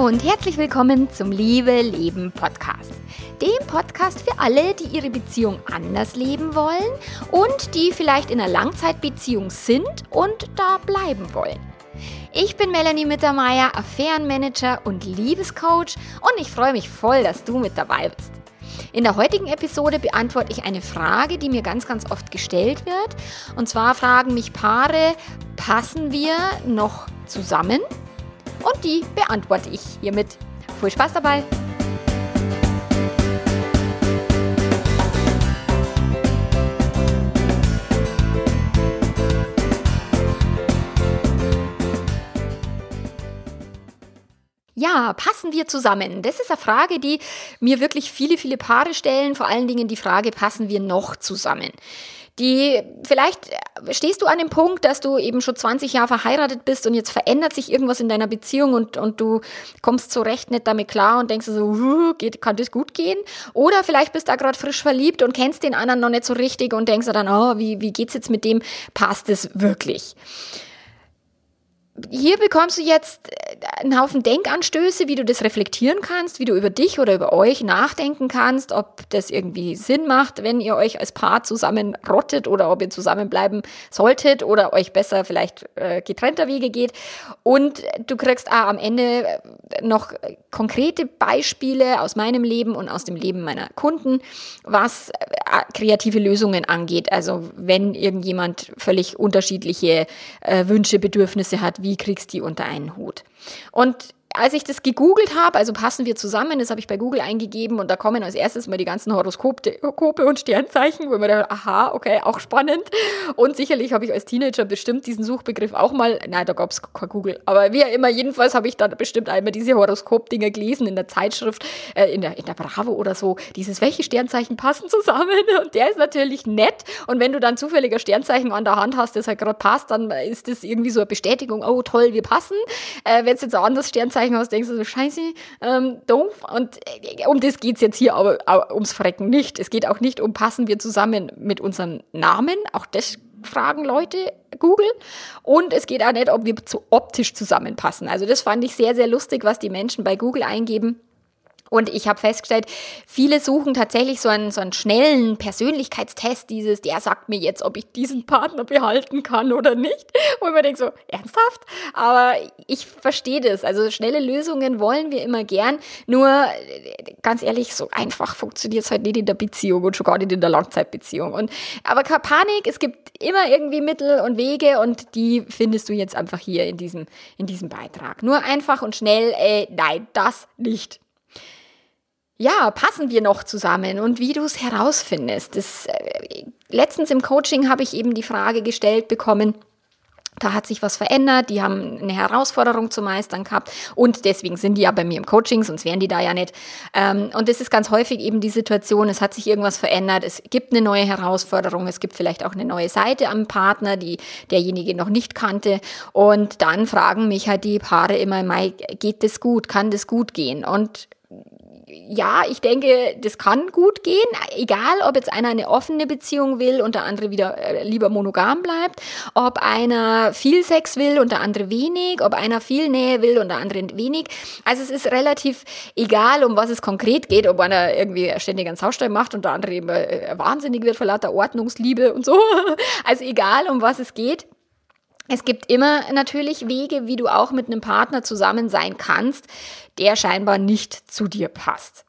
Und herzlich willkommen zum Liebe Leben Podcast. Dem Podcast für alle, die ihre Beziehung anders leben wollen und die vielleicht in einer Langzeitbeziehung sind und da bleiben wollen. Ich bin Melanie Mittermeier, Affärenmanager und Liebescoach und ich freue mich voll, dass du mit dabei bist. In der heutigen Episode beantworte ich eine Frage, die mir ganz, ganz oft gestellt wird. Und zwar fragen mich Paare, passen wir noch zusammen? Und die beantworte ich hiermit. Viel Spaß dabei! Ja, passen wir zusammen? Das ist eine Frage, die mir wirklich viele, viele Paare stellen. Vor allen Dingen die Frage, passen wir noch zusammen? Die, vielleicht stehst du an dem Punkt, dass du eben schon 20 Jahre verheiratet bist und jetzt verändert sich irgendwas in deiner Beziehung und, und du kommst so recht nicht damit klar und denkst so, geht, kann das gut gehen? Oder vielleicht bist du da gerade frisch verliebt und kennst den anderen noch nicht so richtig und denkst dann, oh, wie, wie geht's jetzt mit dem? Passt es wirklich? Hier bekommst du jetzt äh, einen Haufen Denkanstöße, wie du das reflektieren kannst, wie du über dich oder über euch nachdenken kannst, ob das irgendwie Sinn macht, wenn ihr euch als Paar zusammen rottet oder ob ihr zusammenbleiben solltet oder euch besser vielleicht äh, getrennter Wege geht. Und du kriegst ah, am Ende äh, noch konkrete Beispiele aus meinem Leben und aus dem Leben meiner Kunden, was äh, kreative Lösungen angeht. Also wenn irgendjemand völlig unterschiedliche äh, Wünsche, Bedürfnisse hat, wie kriegst du die unter einen Hut? Und als ich das gegoogelt habe, also passen wir zusammen, das habe ich bei Google eingegeben und da kommen als erstes mal die ganzen Horoskope und Sternzeichen, wo mir dachte, aha, okay, auch spannend. Und sicherlich habe ich als Teenager bestimmt diesen Suchbegriff auch mal, nein, da gab es kein Google, aber wie immer, jedenfalls habe ich da bestimmt einmal diese Horoskop-Dinger gelesen in der Zeitschrift, äh, in, der, in der Bravo oder so, dieses, welche Sternzeichen passen zusammen und der ist natürlich nett und wenn du dann zufälliger Sternzeichen an der Hand hast, das halt gerade passt, dann ist das irgendwie so eine Bestätigung, oh toll, wir passen. Äh, wenn es jetzt ein anderes Sternzeichen Anzeichen hast, denkst du so, scheiße, ähm, doof. Und äh, um das geht es jetzt hier aber, aber ums Frecken nicht. Es geht auch nicht um, passen wir zusammen mit unserem Namen. Auch das fragen Leute Google. Und es geht auch nicht, ob wir zu optisch zusammenpassen. Also das fand ich sehr, sehr lustig, was die Menschen bei Google eingeben. Und ich habe festgestellt, viele suchen tatsächlich so einen, so einen schnellen Persönlichkeitstest, dieses, der sagt mir jetzt, ob ich diesen Partner behalten kann oder nicht. Ich mir denke, so, ernsthaft? Aber ich verstehe das. Also schnelle Lösungen wollen wir immer gern. Nur, ganz ehrlich, so einfach funktioniert es halt nicht in der Beziehung und schon gar nicht in der Langzeitbeziehung. Und, aber keine Panik, es gibt immer irgendwie Mittel und Wege und die findest du jetzt einfach hier in diesem, in diesem Beitrag. Nur einfach und schnell, äh, nein, das nicht ja, passen wir noch zusammen und wie du es herausfindest. Das, äh, letztens im Coaching habe ich eben die Frage gestellt bekommen, da hat sich was verändert, die haben eine Herausforderung zu meistern gehabt und deswegen sind die ja bei mir im Coaching, sonst wären die da ja nicht. Ähm, und das ist ganz häufig eben die Situation, es hat sich irgendwas verändert, es gibt eine neue Herausforderung, es gibt vielleicht auch eine neue Seite am Partner, die derjenige noch nicht kannte und dann fragen mich halt die Paare immer, geht das gut, kann das gut gehen? Und ja, ich denke, das kann gut gehen, egal ob jetzt einer eine offene Beziehung will und der andere wieder äh, lieber monogam bleibt, ob einer viel Sex will und der andere wenig, ob einer viel Nähe will und der andere wenig. Also es ist relativ egal, um was es konkret geht, ob einer irgendwie ständig einen Saustall macht und der andere immer äh, wahnsinnig wird vor lauter Ordnungsliebe und so. Also egal, um was es geht. Es gibt immer natürlich Wege, wie du auch mit einem Partner zusammen sein kannst, der scheinbar nicht zu dir passt.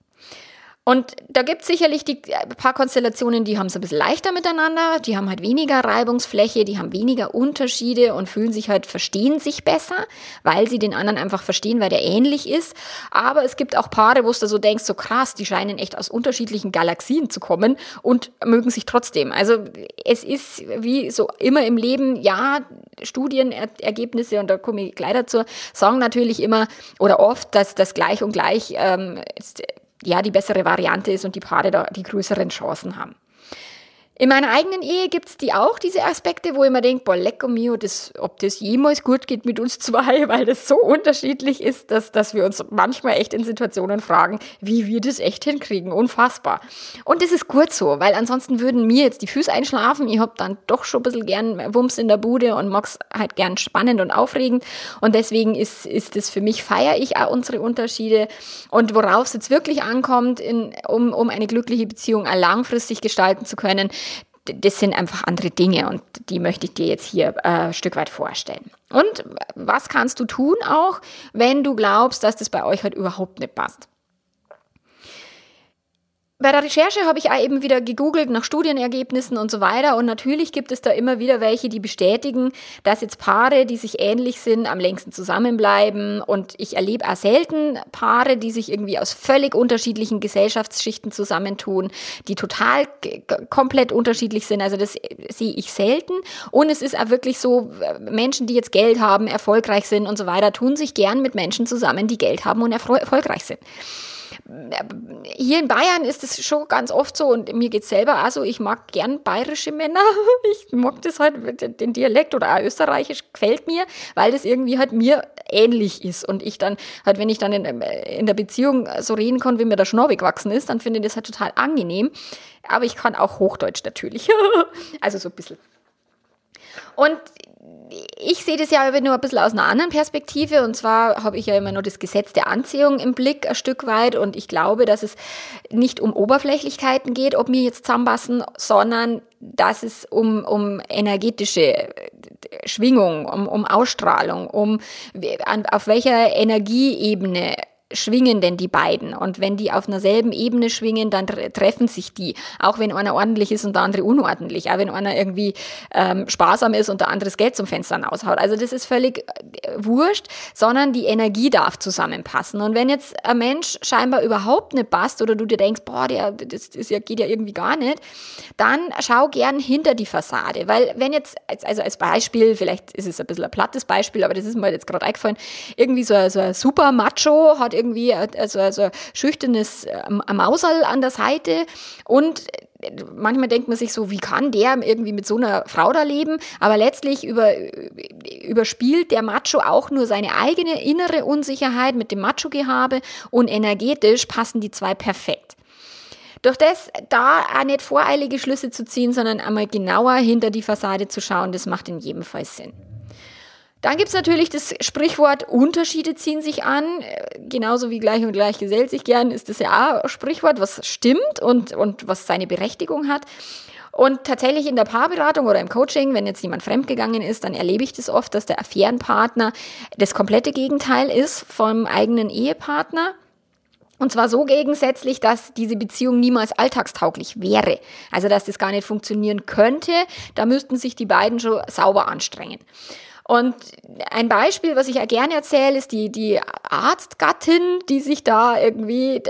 Und da gibt es sicherlich die äh, paar Konstellationen, die haben es ein bisschen leichter miteinander, die haben halt weniger Reibungsfläche, die haben weniger Unterschiede und fühlen sich halt, verstehen sich besser, weil sie den anderen einfach verstehen, weil der ähnlich ist. Aber es gibt auch Paare, wo du so denkst, so krass, die scheinen echt aus unterschiedlichen Galaxien zu kommen und mögen sich trotzdem. Also es ist wie so immer im Leben, ja, Studienergebnisse, und da komme ich gleich dazu, sagen natürlich immer oder oft, dass das gleich und gleich ähm, ja die bessere Variante ist und die Paare da die größeren Chancen haben. In meiner eigenen Ehe gibt's die auch, diese Aspekte, wo ich mir denke, boah, lecko mio, das, ob das jemals gut geht mit uns zwei, weil das so unterschiedlich ist, dass, dass wir uns manchmal echt in Situationen fragen, wie wir das echt hinkriegen. Unfassbar. Und das ist gut so, weil ansonsten würden mir jetzt die Füße einschlafen. Ich hab dann doch schon ein bisschen gern Wumms in der Bude und mag's halt gern spannend und aufregend. Und deswegen ist, ist das für mich, feiere ich auch unsere Unterschiede. Und worauf es jetzt wirklich ankommt, in, um, um eine glückliche Beziehung langfristig gestalten zu können, das sind einfach andere Dinge und die möchte ich dir jetzt hier äh, ein Stück weit vorstellen. Und was kannst du tun auch, wenn du glaubst, dass das bei euch halt überhaupt nicht passt? Bei der Recherche habe ich auch eben wieder gegoogelt nach Studienergebnissen und so weiter. Und natürlich gibt es da immer wieder welche, die bestätigen, dass jetzt Paare, die sich ähnlich sind, am längsten zusammenbleiben. Und ich erlebe auch selten Paare, die sich irgendwie aus völlig unterschiedlichen Gesellschaftsschichten zusammentun, die total komplett unterschiedlich sind. Also das sehe ich selten. Und es ist auch wirklich so, Menschen, die jetzt Geld haben, erfolgreich sind und so weiter, tun sich gern mit Menschen zusammen, die Geld haben und erfolgreich sind hier in Bayern ist es schon ganz oft so und mir geht's selber auch so, ich mag gern bayerische Männer. Ich mag das halt, den Dialekt oder auch österreichisch gefällt mir, weil das irgendwie halt mir ähnlich ist und ich dann halt, wenn ich dann in, in der Beziehung so reden kann, wie mir der Schnorr gewachsen ist, dann finde ich das halt total angenehm. Aber ich kann auch Hochdeutsch natürlich. also so ein bisschen. Und ich sehe das ja aber nur ein bisschen aus einer anderen Perspektive. Und zwar habe ich ja immer nur das Gesetz der Anziehung im Blick ein Stück weit. Und ich glaube, dass es nicht um Oberflächlichkeiten geht, ob wir jetzt zusammenpassen, sondern dass es um, um energetische Schwingung, um, um Ausstrahlung, um auf welcher Energieebene schwingen denn die beiden? Und wenn die auf einer selben Ebene schwingen, dann treffen sich die. Auch wenn einer ordentlich ist und der andere unordentlich. Auch wenn einer irgendwie ähm, sparsam ist und der andere das Geld zum Fenster raushaut. Also das ist völlig äh, wurscht, sondern die Energie darf zusammenpassen. Und wenn jetzt ein Mensch scheinbar überhaupt nicht passt oder du dir denkst, boah, der, das, das geht ja irgendwie gar nicht, dann schau gern hinter die Fassade. Weil wenn jetzt, also als Beispiel, vielleicht ist es ein bisschen ein plattes Beispiel, aber das ist mir jetzt gerade eingefallen, irgendwie so, so ein super Macho hat irgendwie also, also schüchternes ähm, Mausal an der Seite und manchmal denkt man sich so, wie kann der irgendwie mit so einer Frau da leben? Aber letztlich über, überspielt der Macho auch nur seine eigene innere Unsicherheit mit dem Macho-Gehabe und energetisch passen die zwei perfekt. Durch das da auch nicht voreilige Schlüsse zu ziehen, sondern einmal genauer hinter die Fassade zu schauen, das macht in jedem Fall Sinn. Dann gibt's natürlich das Sprichwort, Unterschiede ziehen sich an. Genauso wie gleich und gleich gesellt sich gern, ist das ja auch ein Sprichwort, was stimmt und, und was seine Berechtigung hat. Und tatsächlich in der Paarberatung oder im Coaching, wenn jetzt jemand fremdgegangen ist, dann erlebe ich das oft, dass der Affärenpartner das komplette Gegenteil ist vom eigenen Ehepartner. Und zwar so gegensätzlich, dass diese Beziehung niemals alltagstauglich wäre. Also dass das gar nicht funktionieren könnte. Da müssten sich die beiden schon sauber anstrengen. Und ein Beispiel, was ich ja gerne erzähle, ist die, die Arztgattin, die sich da irgendwie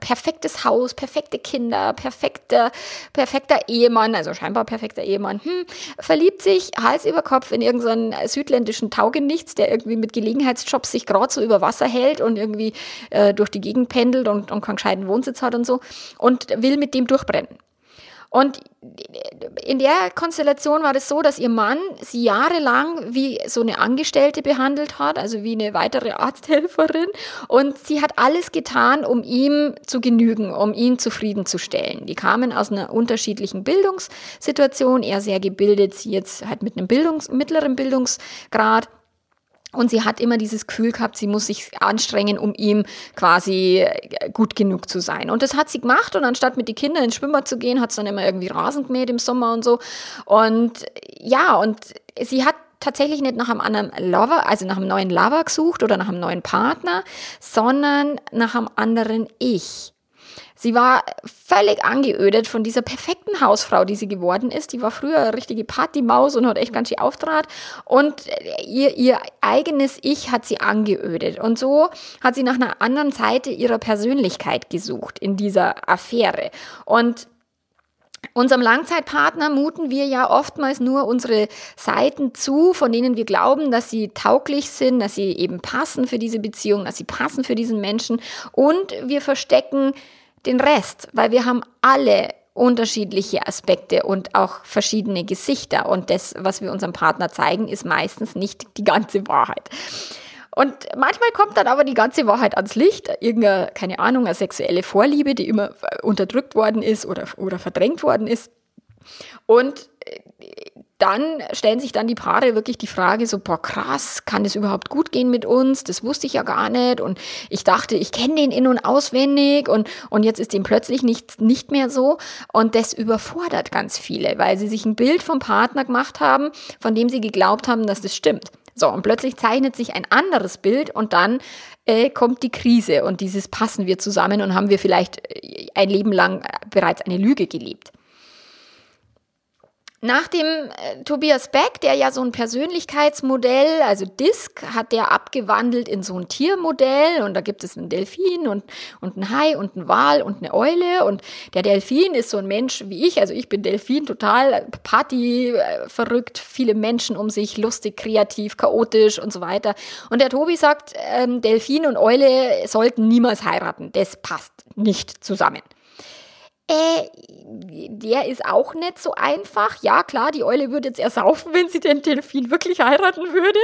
perfektes Haus, perfekte Kinder, perfekter, perfekter Ehemann, also scheinbar perfekter Ehemann, hm, verliebt sich Hals über Kopf in irgendeinen südländischen Taugenichts, der irgendwie mit Gelegenheitsjobs sich gerade so über Wasser hält und irgendwie äh, durch die Gegend pendelt und, und keinen gescheiten Wohnsitz hat und so und will mit dem durchbrennen. Und in der Konstellation war es so, dass ihr Mann sie jahrelang wie so eine Angestellte behandelt hat, also wie eine weitere Arzthelferin. Und sie hat alles getan, um ihm zu genügen, um ihn zufriedenzustellen. Die kamen aus einer unterschiedlichen Bildungssituation, er sehr gebildet, sie jetzt halt mit einem Bildungs mittleren Bildungsgrad. Und sie hat immer dieses Gefühl gehabt, sie muss sich anstrengen, um ihm quasi äh, gut genug zu sein. Und das hat sie gemacht. Und anstatt mit den Kindern ins Schwimmbad zu gehen, hat sie dann immer irgendwie Rasen gemäht im Sommer und so. Und ja, und sie hat tatsächlich nicht nach einem anderen Lover, also nach einem neuen Lover gesucht oder nach einem neuen Partner, sondern nach einem anderen Ich. Sie war völlig angeödet von dieser perfekten Hausfrau, die sie geworden ist. Die war früher eine richtige Partymaus und hat echt ganz schön auftrat. Und ihr, ihr eigenes Ich hat sie angeödet. Und so hat sie nach einer anderen Seite ihrer Persönlichkeit gesucht in dieser Affäre. Und Unserem Langzeitpartner muten wir ja oftmals nur unsere Seiten zu, von denen wir glauben, dass sie tauglich sind, dass sie eben passen für diese Beziehung, dass sie passen für diesen Menschen. Und wir verstecken den Rest, weil wir haben alle unterschiedliche Aspekte und auch verschiedene Gesichter. Und das, was wir unserem Partner zeigen, ist meistens nicht die ganze Wahrheit. Und manchmal kommt dann aber die ganze Wahrheit ans Licht, irgendeine, keine Ahnung, eine sexuelle Vorliebe, die immer unterdrückt worden ist oder, oder verdrängt worden ist. Und äh, dann stellen sich dann die Paare wirklich die Frage so, boah, krass, kann das überhaupt gut gehen mit uns? Das wusste ich ja gar nicht. Und ich dachte, ich kenne den in- und auswendig und, und jetzt ist dem plötzlich nicht, nicht mehr so. Und das überfordert ganz viele, weil sie sich ein Bild vom Partner gemacht haben, von dem sie geglaubt haben, dass das stimmt. So, und plötzlich zeichnet sich ein anderes Bild und dann äh, kommt die Krise und dieses passen wir zusammen und haben wir vielleicht äh, ein Leben lang äh, bereits eine Lüge gelebt. Nach dem äh, Tobias Beck, der ja so ein Persönlichkeitsmodell, also DISC, hat der abgewandelt in so ein Tiermodell und da gibt es einen Delfin und, und einen Hai und einen Wal und eine Eule und der Delfin ist so ein Mensch wie ich, also ich bin Delfin, total Party, äh, verrückt, viele Menschen um sich, lustig, kreativ, chaotisch und so weiter. Und der Tobi sagt, ähm, Delfin und Eule sollten niemals heiraten, das passt nicht zusammen. Äh, der ist auch nicht so einfach. Ja, klar, die Eule würde jetzt ersaufen, wenn sie den Delfin wirklich heiraten würde.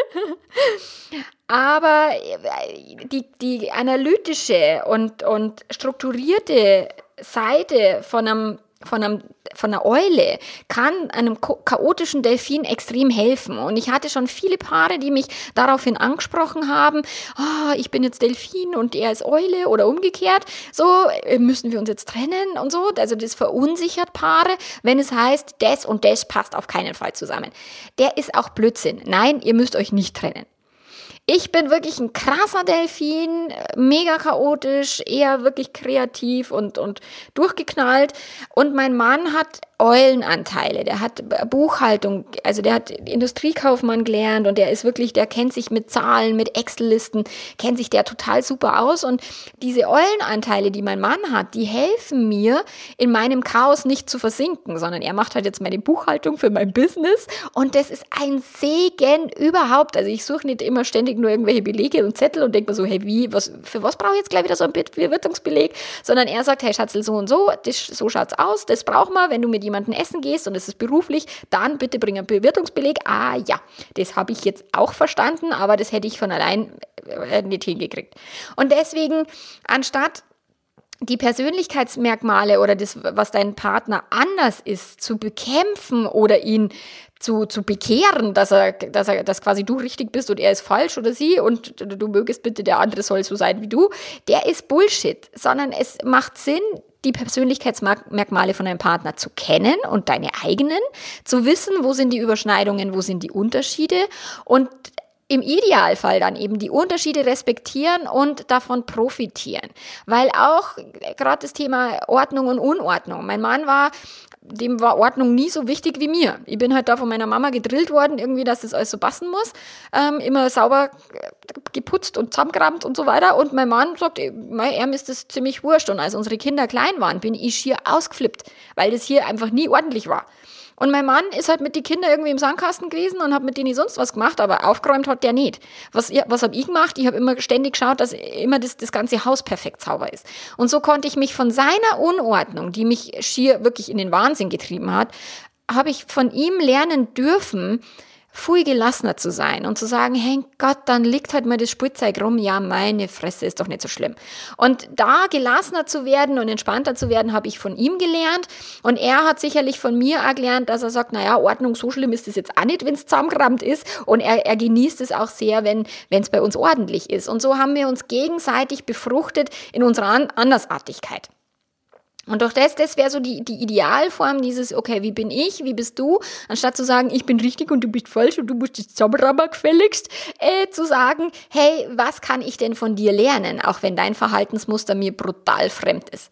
Aber äh, die, die analytische und, und strukturierte Seite von einem von, einem, von einer Eule kann einem chaotischen Delfin extrem helfen. Und ich hatte schon viele Paare, die mich daraufhin angesprochen haben, oh, ich bin jetzt Delfin und er ist Eule oder umgekehrt. So äh, müssen wir uns jetzt trennen und so. Also das verunsichert Paare, wenn es heißt, das und das passt auf keinen Fall zusammen. Der ist auch Blödsinn. Nein, ihr müsst euch nicht trennen. Ich bin wirklich ein krasser Delfin, mega chaotisch, eher wirklich kreativ und, und durchgeknallt. Und mein Mann hat Eulenanteile, der hat Buchhaltung, also der hat Industriekaufmann gelernt und der ist wirklich, der kennt sich mit Zahlen, mit Excel-Listen, kennt sich der total super aus. Und diese Eulenanteile, die mein Mann hat, die helfen mir in meinem Chaos nicht zu versinken, sondern er macht halt jetzt meine Buchhaltung für mein Business. Und das ist ein Segen überhaupt. Also ich suche nicht immer ständig nur irgendwelche Belege und Zettel und denke mir so, hey, wie, was, für was brauche ich jetzt gleich wieder so ein Bewirtungsbeleg, sondern er sagt, hey Schatzel, so und so, das, so schaut's aus, das brauchen wir, wenn du mit jemandem essen gehst und es ist beruflich, dann bitte bring einen Bewirtungsbeleg. Ah ja, das habe ich jetzt auch verstanden, aber das hätte ich von allein äh, nicht hingekriegt. Und deswegen, anstatt die Persönlichkeitsmerkmale oder das, was dein Partner anders ist, zu bekämpfen oder ihn zu, zu bekehren, dass er, dass er, dass quasi du richtig bist und er ist falsch oder sie und du, mögest bitte, der andere soll so sein wie du, der ist Bullshit, sondern es macht Sinn, die Persönlichkeitsmerkmale von deinem Partner zu kennen und deine eigenen, zu wissen, wo sind die Überschneidungen, wo sind die Unterschiede und im Idealfall dann eben die Unterschiede respektieren und davon profitieren. Weil auch gerade das Thema Ordnung und Unordnung. Mein Mann war dem war Ordnung nie so wichtig wie mir. Ich bin halt da von meiner Mama gedrillt worden, irgendwie, dass das alles so passen muss. Ähm, immer sauber geputzt und zusammengerammt und so weiter. Und mein Mann sagt, er ist das ziemlich wurscht. Und als unsere Kinder klein waren, bin ich schier ausgeflippt, weil das hier einfach nie ordentlich war. Und mein Mann ist halt mit den Kindern irgendwie im Sandkasten gewesen und hat mit denen sonst was gemacht, aber aufgeräumt hat der nicht. Was, was habe ich gemacht? Ich habe immer ständig geschaut, dass immer das, das ganze Haus perfekt sauber ist. Und so konnte ich mich von seiner Unordnung, die mich schier wirklich in den Wahnsinn getrieben hat, habe ich von ihm lernen dürfen, viel gelassener zu sein und zu sagen, hey Gott, dann liegt halt mal das Spielzeug rum, ja, meine Fresse ist doch nicht so schlimm. Und da gelassener zu werden und entspannter zu werden, habe ich von ihm gelernt und er hat sicherlich von mir auch gelernt, dass er sagt, naja, Ordnung, so schlimm ist es jetzt auch nicht, wenn es zusammengerammt ist und er, er genießt es auch sehr, wenn es bei uns ordentlich ist. Und so haben wir uns gegenseitig befruchtet in unserer Andersartigkeit. Und doch das, das wäre so die, die Idealform dieses, okay, wie bin ich, wie bist du, anstatt zu sagen, ich bin richtig und du bist falsch und du musst jetzt Zauberer gefälligst, äh, zu sagen, hey, was kann ich denn von dir lernen, auch wenn dein Verhaltensmuster mir brutal fremd ist.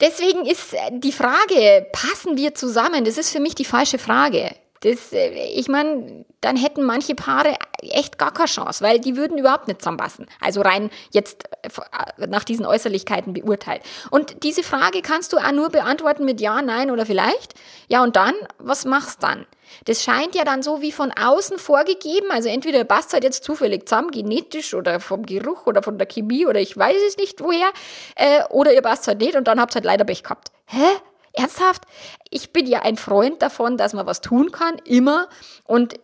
Deswegen ist die Frage, passen wir zusammen, das ist für mich die falsche Frage. Das, äh, ich meine, dann hätten manche Paare echt gar keine Chance, weil die würden überhaupt nicht zusammenpassen. Also rein jetzt äh, nach diesen Äußerlichkeiten beurteilt. Und diese Frage kannst du auch nur beantworten mit Ja, Nein oder vielleicht. Ja, und dann, was machst dann? Das scheint ja dann so wie von außen vorgegeben. Also entweder passt halt jetzt zufällig zusammen, genetisch oder vom Geruch oder von der Chemie oder ich weiß es nicht woher. Äh, oder ihr passt halt nicht und dann habt ihr halt leider Pech gehabt. Hä? Ernsthaft? Ich bin ja ein Freund davon, dass man was tun kann, immer. Und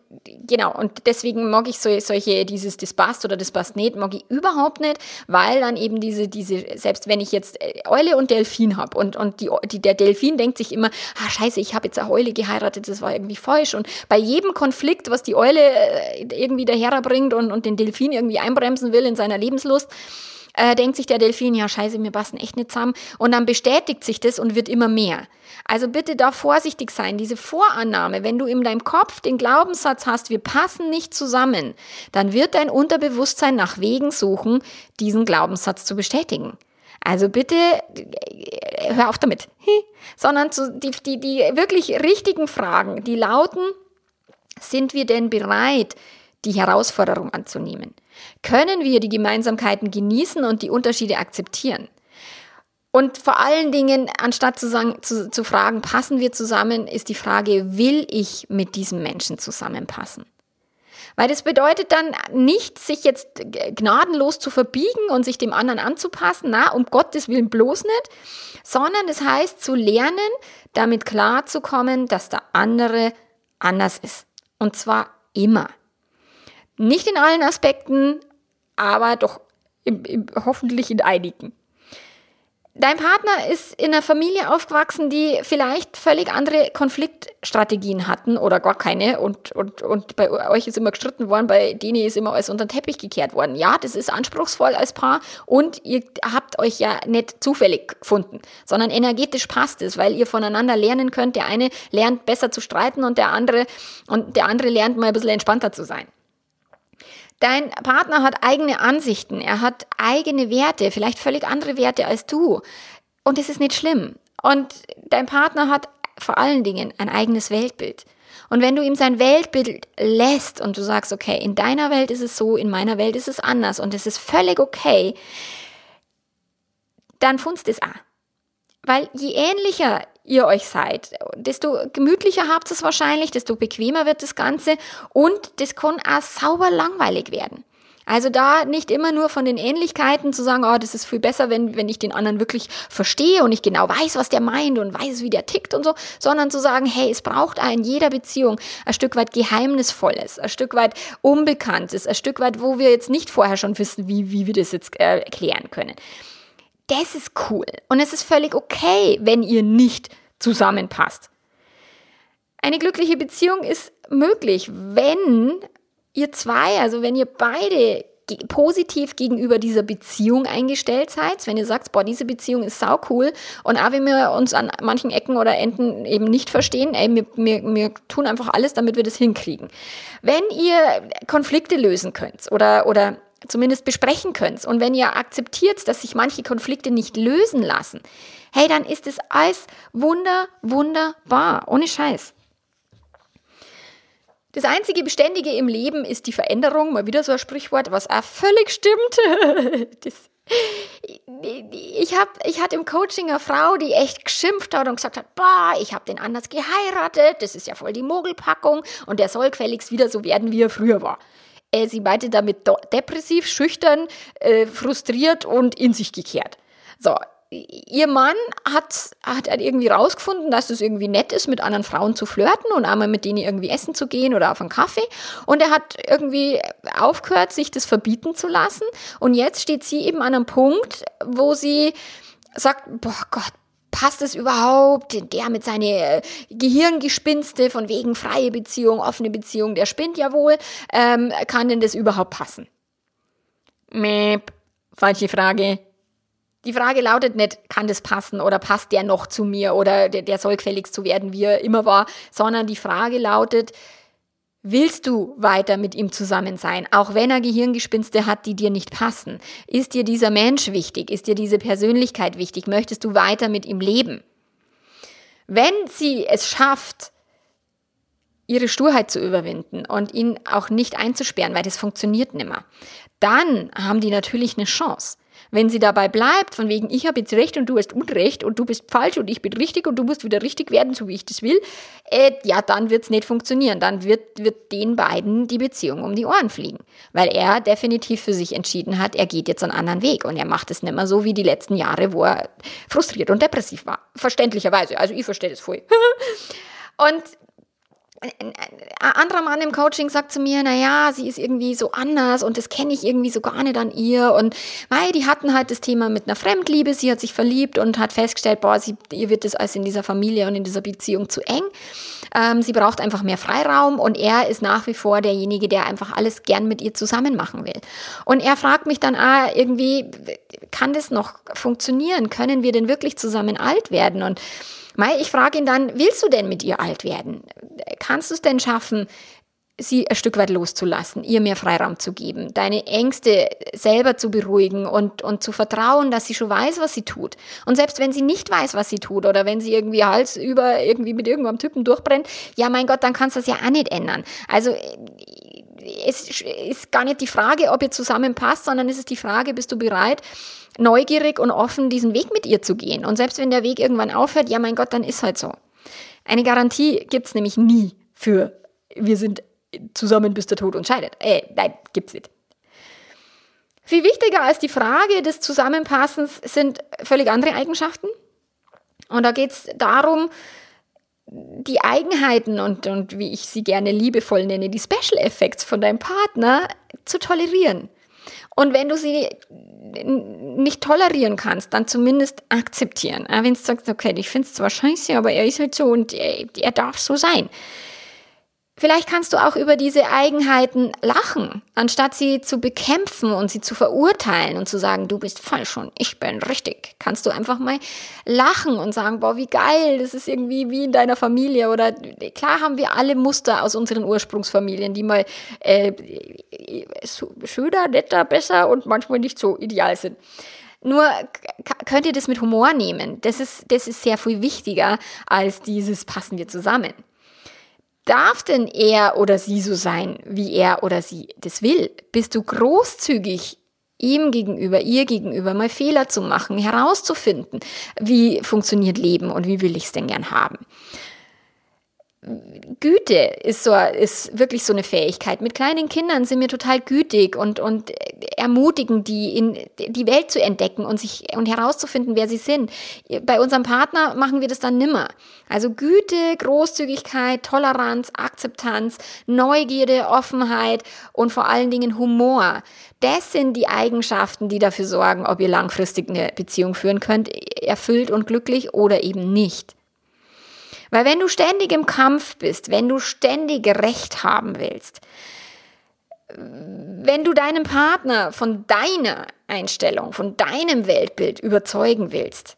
genau, und deswegen mag ich so, solche, dieses, das passt oder das passt nicht, mag ich überhaupt nicht, weil dann eben diese, diese, selbst wenn ich jetzt äh, Eule und Delfin habe und, und die, die, der Delfin denkt sich immer, ah, scheiße, ich habe jetzt eine Eule geheiratet, das war irgendwie falsch. Und bei jedem Konflikt, was die Eule äh, irgendwie daherbringt und, und den Delfin irgendwie einbremsen will in seiner Lebenslust, äh, denkt sich der Delfin, ja scheiße, wir passen echt nicht zusammen. Und dann bestätigt sich das und wird immer mehr. Also bitte da vorsichtig sein. Diese Vorannahme, wenn du in deinem Kopf den Glaubenssatz hast, wir passen nicht zusammen, dann wird dein Unterbewusstsein nach Wegen suchen, diesen Glaubenssatz zu bestätigen. Also bitte äh, hör auf damit, sondern zu, die, die, die wirklich richtigen Fragen, die lauten, sind wir denn bereit, die Herausforderung anzunehmen? Können wir die Gemeinsamkeiten genießen und die Unterschiede akzeptieren? Und vor allen Dingen, anstatt zu, sagen, zu, zu fragen, passen wir zusammen, ist die Frage, will ich mit diesem Menschen zusammenpassen? Weil das bedeutet dann nicht, sich jetzt gnadenlos zu verbiegen und sich dem anderen anzupassen, na, um Gottes Willen bloß nicht, sondern es heißt zu lernen, damit klarzukommen, dass der andere anders ist. Und zwar immer. Nicht in allen Aspekten, aber doch im, im, hoffentlich in einigen. Dein Partner ist in einer Familie aufgewachsen, die vielleicht völlig andere Konfliktstrategien hatten oder gar keine und, und, und bei euch ist immer gestritten worden, bei denen ist immer alles unter den Teppich gekehrt worden. Ja, das ist anspruchsvoll als Paar und ihr habt euch ja nicht zufällig gefunden, sondern energetisch passt es, weil ihr voneinander lernen könnt. Der eine lernt besser zu streiten und der andere, und der andere lernt mal ein bisschen entspannter zu sein. Dein Partner hat eigene Ansichten, er hat eigene Werte, vielleicht völlig andere Werte als du. Und es ist nicht schlimm. Und dein Partner hat vor allen Dingen ein eigenes Weltbild. Und wenn du ihm sein Weltbild lässt und du sagst, okay, in deiner Welt ist es so, in meiner Welt ist es anders und es ist völlig okay, dann funzt es auch. Weil je ähnlicher ihr euch seid, desto gemütlicher habt ihr es wahrscheinlich, desto bequemer wird das Ganze und das kann auch sauber langweilig werden. Also da nicht immer nur von den Ähnlichkeiten zu sagen, oh, das ist viel besser, wenn, wenn ich den anderen wirklich verstehe und ich genau weiß, was der meint und weiß, wie der tickt und so, sondern zu sagen, hey, es braucht in jeder Beziehung ein Stück weit Geheimnisvolles, ein Stück weit Unbekanntes, ein Stück weit, wo wir jetzt nicht vorher schon wissen, wie, wie wir das jetzt äh, erklären können das ist cool. Und es ist völlig okay, wenn ihr nicht zusammenpasst. Eine glückliche Beziehung ist möglich, wenn ihr zwei, also wenn ihr beide positiv gegenüber dieser Beziehung eingestellt seid, wenn ihr sagt, boah, diese Beziehung ist sau cool und auch wenn wir uns an manchen Ecken oder Enden eben nicht verstehen, ey, wir, wir, wir tun einfach alles, damit wir das hinkriegen. Wenn ihr Konflikte lösen könnt oder, oder zumindest besprechen könnt. Und wenn ihr akzeptiert, dass sich manche Konflikte nicht lösen lassen, hey, dann ist es alles wunder, wunderbar, ohne Scheiß. Das einzige Beständige im Leben ist die Veränderung, mal wieder so ein Sprichwort, was auch völlig stimmt. das, ich, hab, ich hatte im Coaching eine Frau, die echt geschimpft hat und gesagt hat, boah, ich habe den anders geheiratet, das ist ja voll die Mogelpackung und der soll gefälligst wieder so werden, wie er früher war. Äh, sie meinte damit depressiv, schüchtern, äh, frustriert und in sich gekehrt. So, ihr Mann hat, hat irgendwie rausgefunden, dass es irgendwie nett ist, mit anderen Frauen zu flirten und einmal mit denen irgendwie essen zu gehen oder auf einen Kaffee. Und er hat irgendwie aufgehört, sich das verbieten zu lassen. Und jetzt steht sie eben an einem Punkt, wo sie sagt, boah Gott, passt es überhaupt? Der mit seinen äh, Gehirngespinste von wegen freie Beziehung, offene Beziehung, der spinnt ja wohl. Ähm, kann denn das überhaupt passen? Mäp, falsche Frage. Die Frage lautet nicht, kann das passen oder passt der noch zu mir oder der, der soll gefälligst zu werden, wie er immer war, sondern die Frage lautet, Willst du weiter mit ihm zusammen sein, auch wenn er Gehirngespinste hat, die dir nicht passen? Ist dir dieser Mensch wichtig? Ist dir diese Persönlichkeit wichtig? Möchtest du weiter mit ihm leben? Wenn sie es schafft, ihre Sturheit zu überwinden und ihn auch nicht einzusperren, weil das funktioniert nimmer, dann haben die natürlich eine Chance. Wenn sie dabei bleibt, von wegen, ich habe jetzt Recht und du hast Unrecht und du bist falsch und ich bin richtig und du musst wieder richtig werden, so wie ich das will, äh, ja, dann wird's nicht funktionieren. Dann wird, wird den beiden die Beziehung um die Ohren fliegen. Weil er definitiv für sich entschieden hat, er geht jetzt einen anderen Weg und er macht es nicht mehr so wie die letzten Jahre, wo er frustriert und depressiv war. Verständlicherweise. Also ich verstehe das voll. und ein anderer Mann im Coaching sagt zu mir, na ja, sie ist irgendwie so anders und das kenne ich irgendwie so gar nicht an ihr und weil die hatten halt das Thema mit einer Fremdliebe, sie hat sich verliebt und hat festgestellt, boah, sie, ihr wird das alles in dieser Familie und in dieser Beziehung zu eng. Ähm, sie braucht einfach mehr Freiraum und er ist nach wie vor derjenige, der einfach alles gern mit ihr zusammen machen will. Und er fragt mich dann, ah, irgendwie, kann das noch funktionieren? Können wir denn wirklich zusammen alt werden? Und Mai, ich frage ihn dann, willst du denn mit ihr alt werden? Kannst du es denn schaffen, sie ein Stück weit loszulassen, ihr mehr Freiraum zu geben, deine Ängste selber zu beruhigen und, und zu vertrauen, dass sie schon weiß, was sie tut. Und selbst wenn sie nicht weiß, was sie tut oder wenn sie irgendwie Hals über irgendwie mit irgendeinem Typen durchbrennt, ja mein Gott, dann kannst du das ja auch nicht ändern. Also es ist gar nicht die Frage, ob ihr zusammenpasst, sondern es ist die Frage, bist du bereit, neugierig und offen diesen Weg mit ihr zu gehen. Und selbst wenn der Weg irgendwann aufhört, ja mein Gott, dann ist halt so. Eine Garantie gibt's nämlich nie für wir sind zusammen bis der Tod uns scheidet. Äh, nein, gibt's nicht. Viel wichtiger als die Frage des Zusammenpassens sind völlig andere Eigenschaften. Und da geht's darum, die Eigenheiten und, und wie ich sie gerne liebevoll nenne, die Special Effects von deinem Partner zu tolerieren. Und wenn du sie nicht tolerieren kannst, dann zumindest akzeptieren. Wenn du sagst, okay, ich finde es zwar scheiße, aber er ist halt so und er, er darf so sein. Vielleicht kannst du auch über diese Eigenheiten lachen, anstatt sie zu bekämpfen und sie zu verurteilen und zu sagen, du bist falsch und ich bin richtig. Kannst du einfach mal lachen und sagen, boah, wie geil, das ist irgendwie wie in deiner Familie oder klar haben wir alle Muster aus unseren Ursprungsfamilien, die mal äh, schöner, netter, besser und manchmal nicht so ideal sind. Nur könnt ihr das mit Humor nehmen. Das ist, das ist sehr viel wichtiger als dieses passen wir zusammen. Darf denn er oder sie so sein, wie er oder sie das will? Bist du großzügig ihm gegenüber, ihr gegenüber mal Fehler zu machen, herauszufinden, wie funktioniert Leben und wie will ich es denn gern haben? Güte ist so, ist wirklich so eine Fähigkeit. Mit kleinen Kindern sind wir total gütig und, und ermutigen die, in die Welt zu entdecken und sich, und herauszufinden, wer sie sind. Bei unserem Partner machen wir das dann nimmer. Also Güte, Großzügigkeit, Toleranz, Akzeptanz, Neugierde, Offenheit und vor allen Dingen Humor. Das sind die Eigenschaften, die dafür sorgen, ob ihr langfristig eine Beziehung führen könnt, erfüllt und glücklich oder eben nicht. Weil wenn du ständig im Kampf bist, wenn du ständig Recht haben willst, wenn du deinen Partner von deiner Einstellung, von deinem Weltbild überzeugen willst,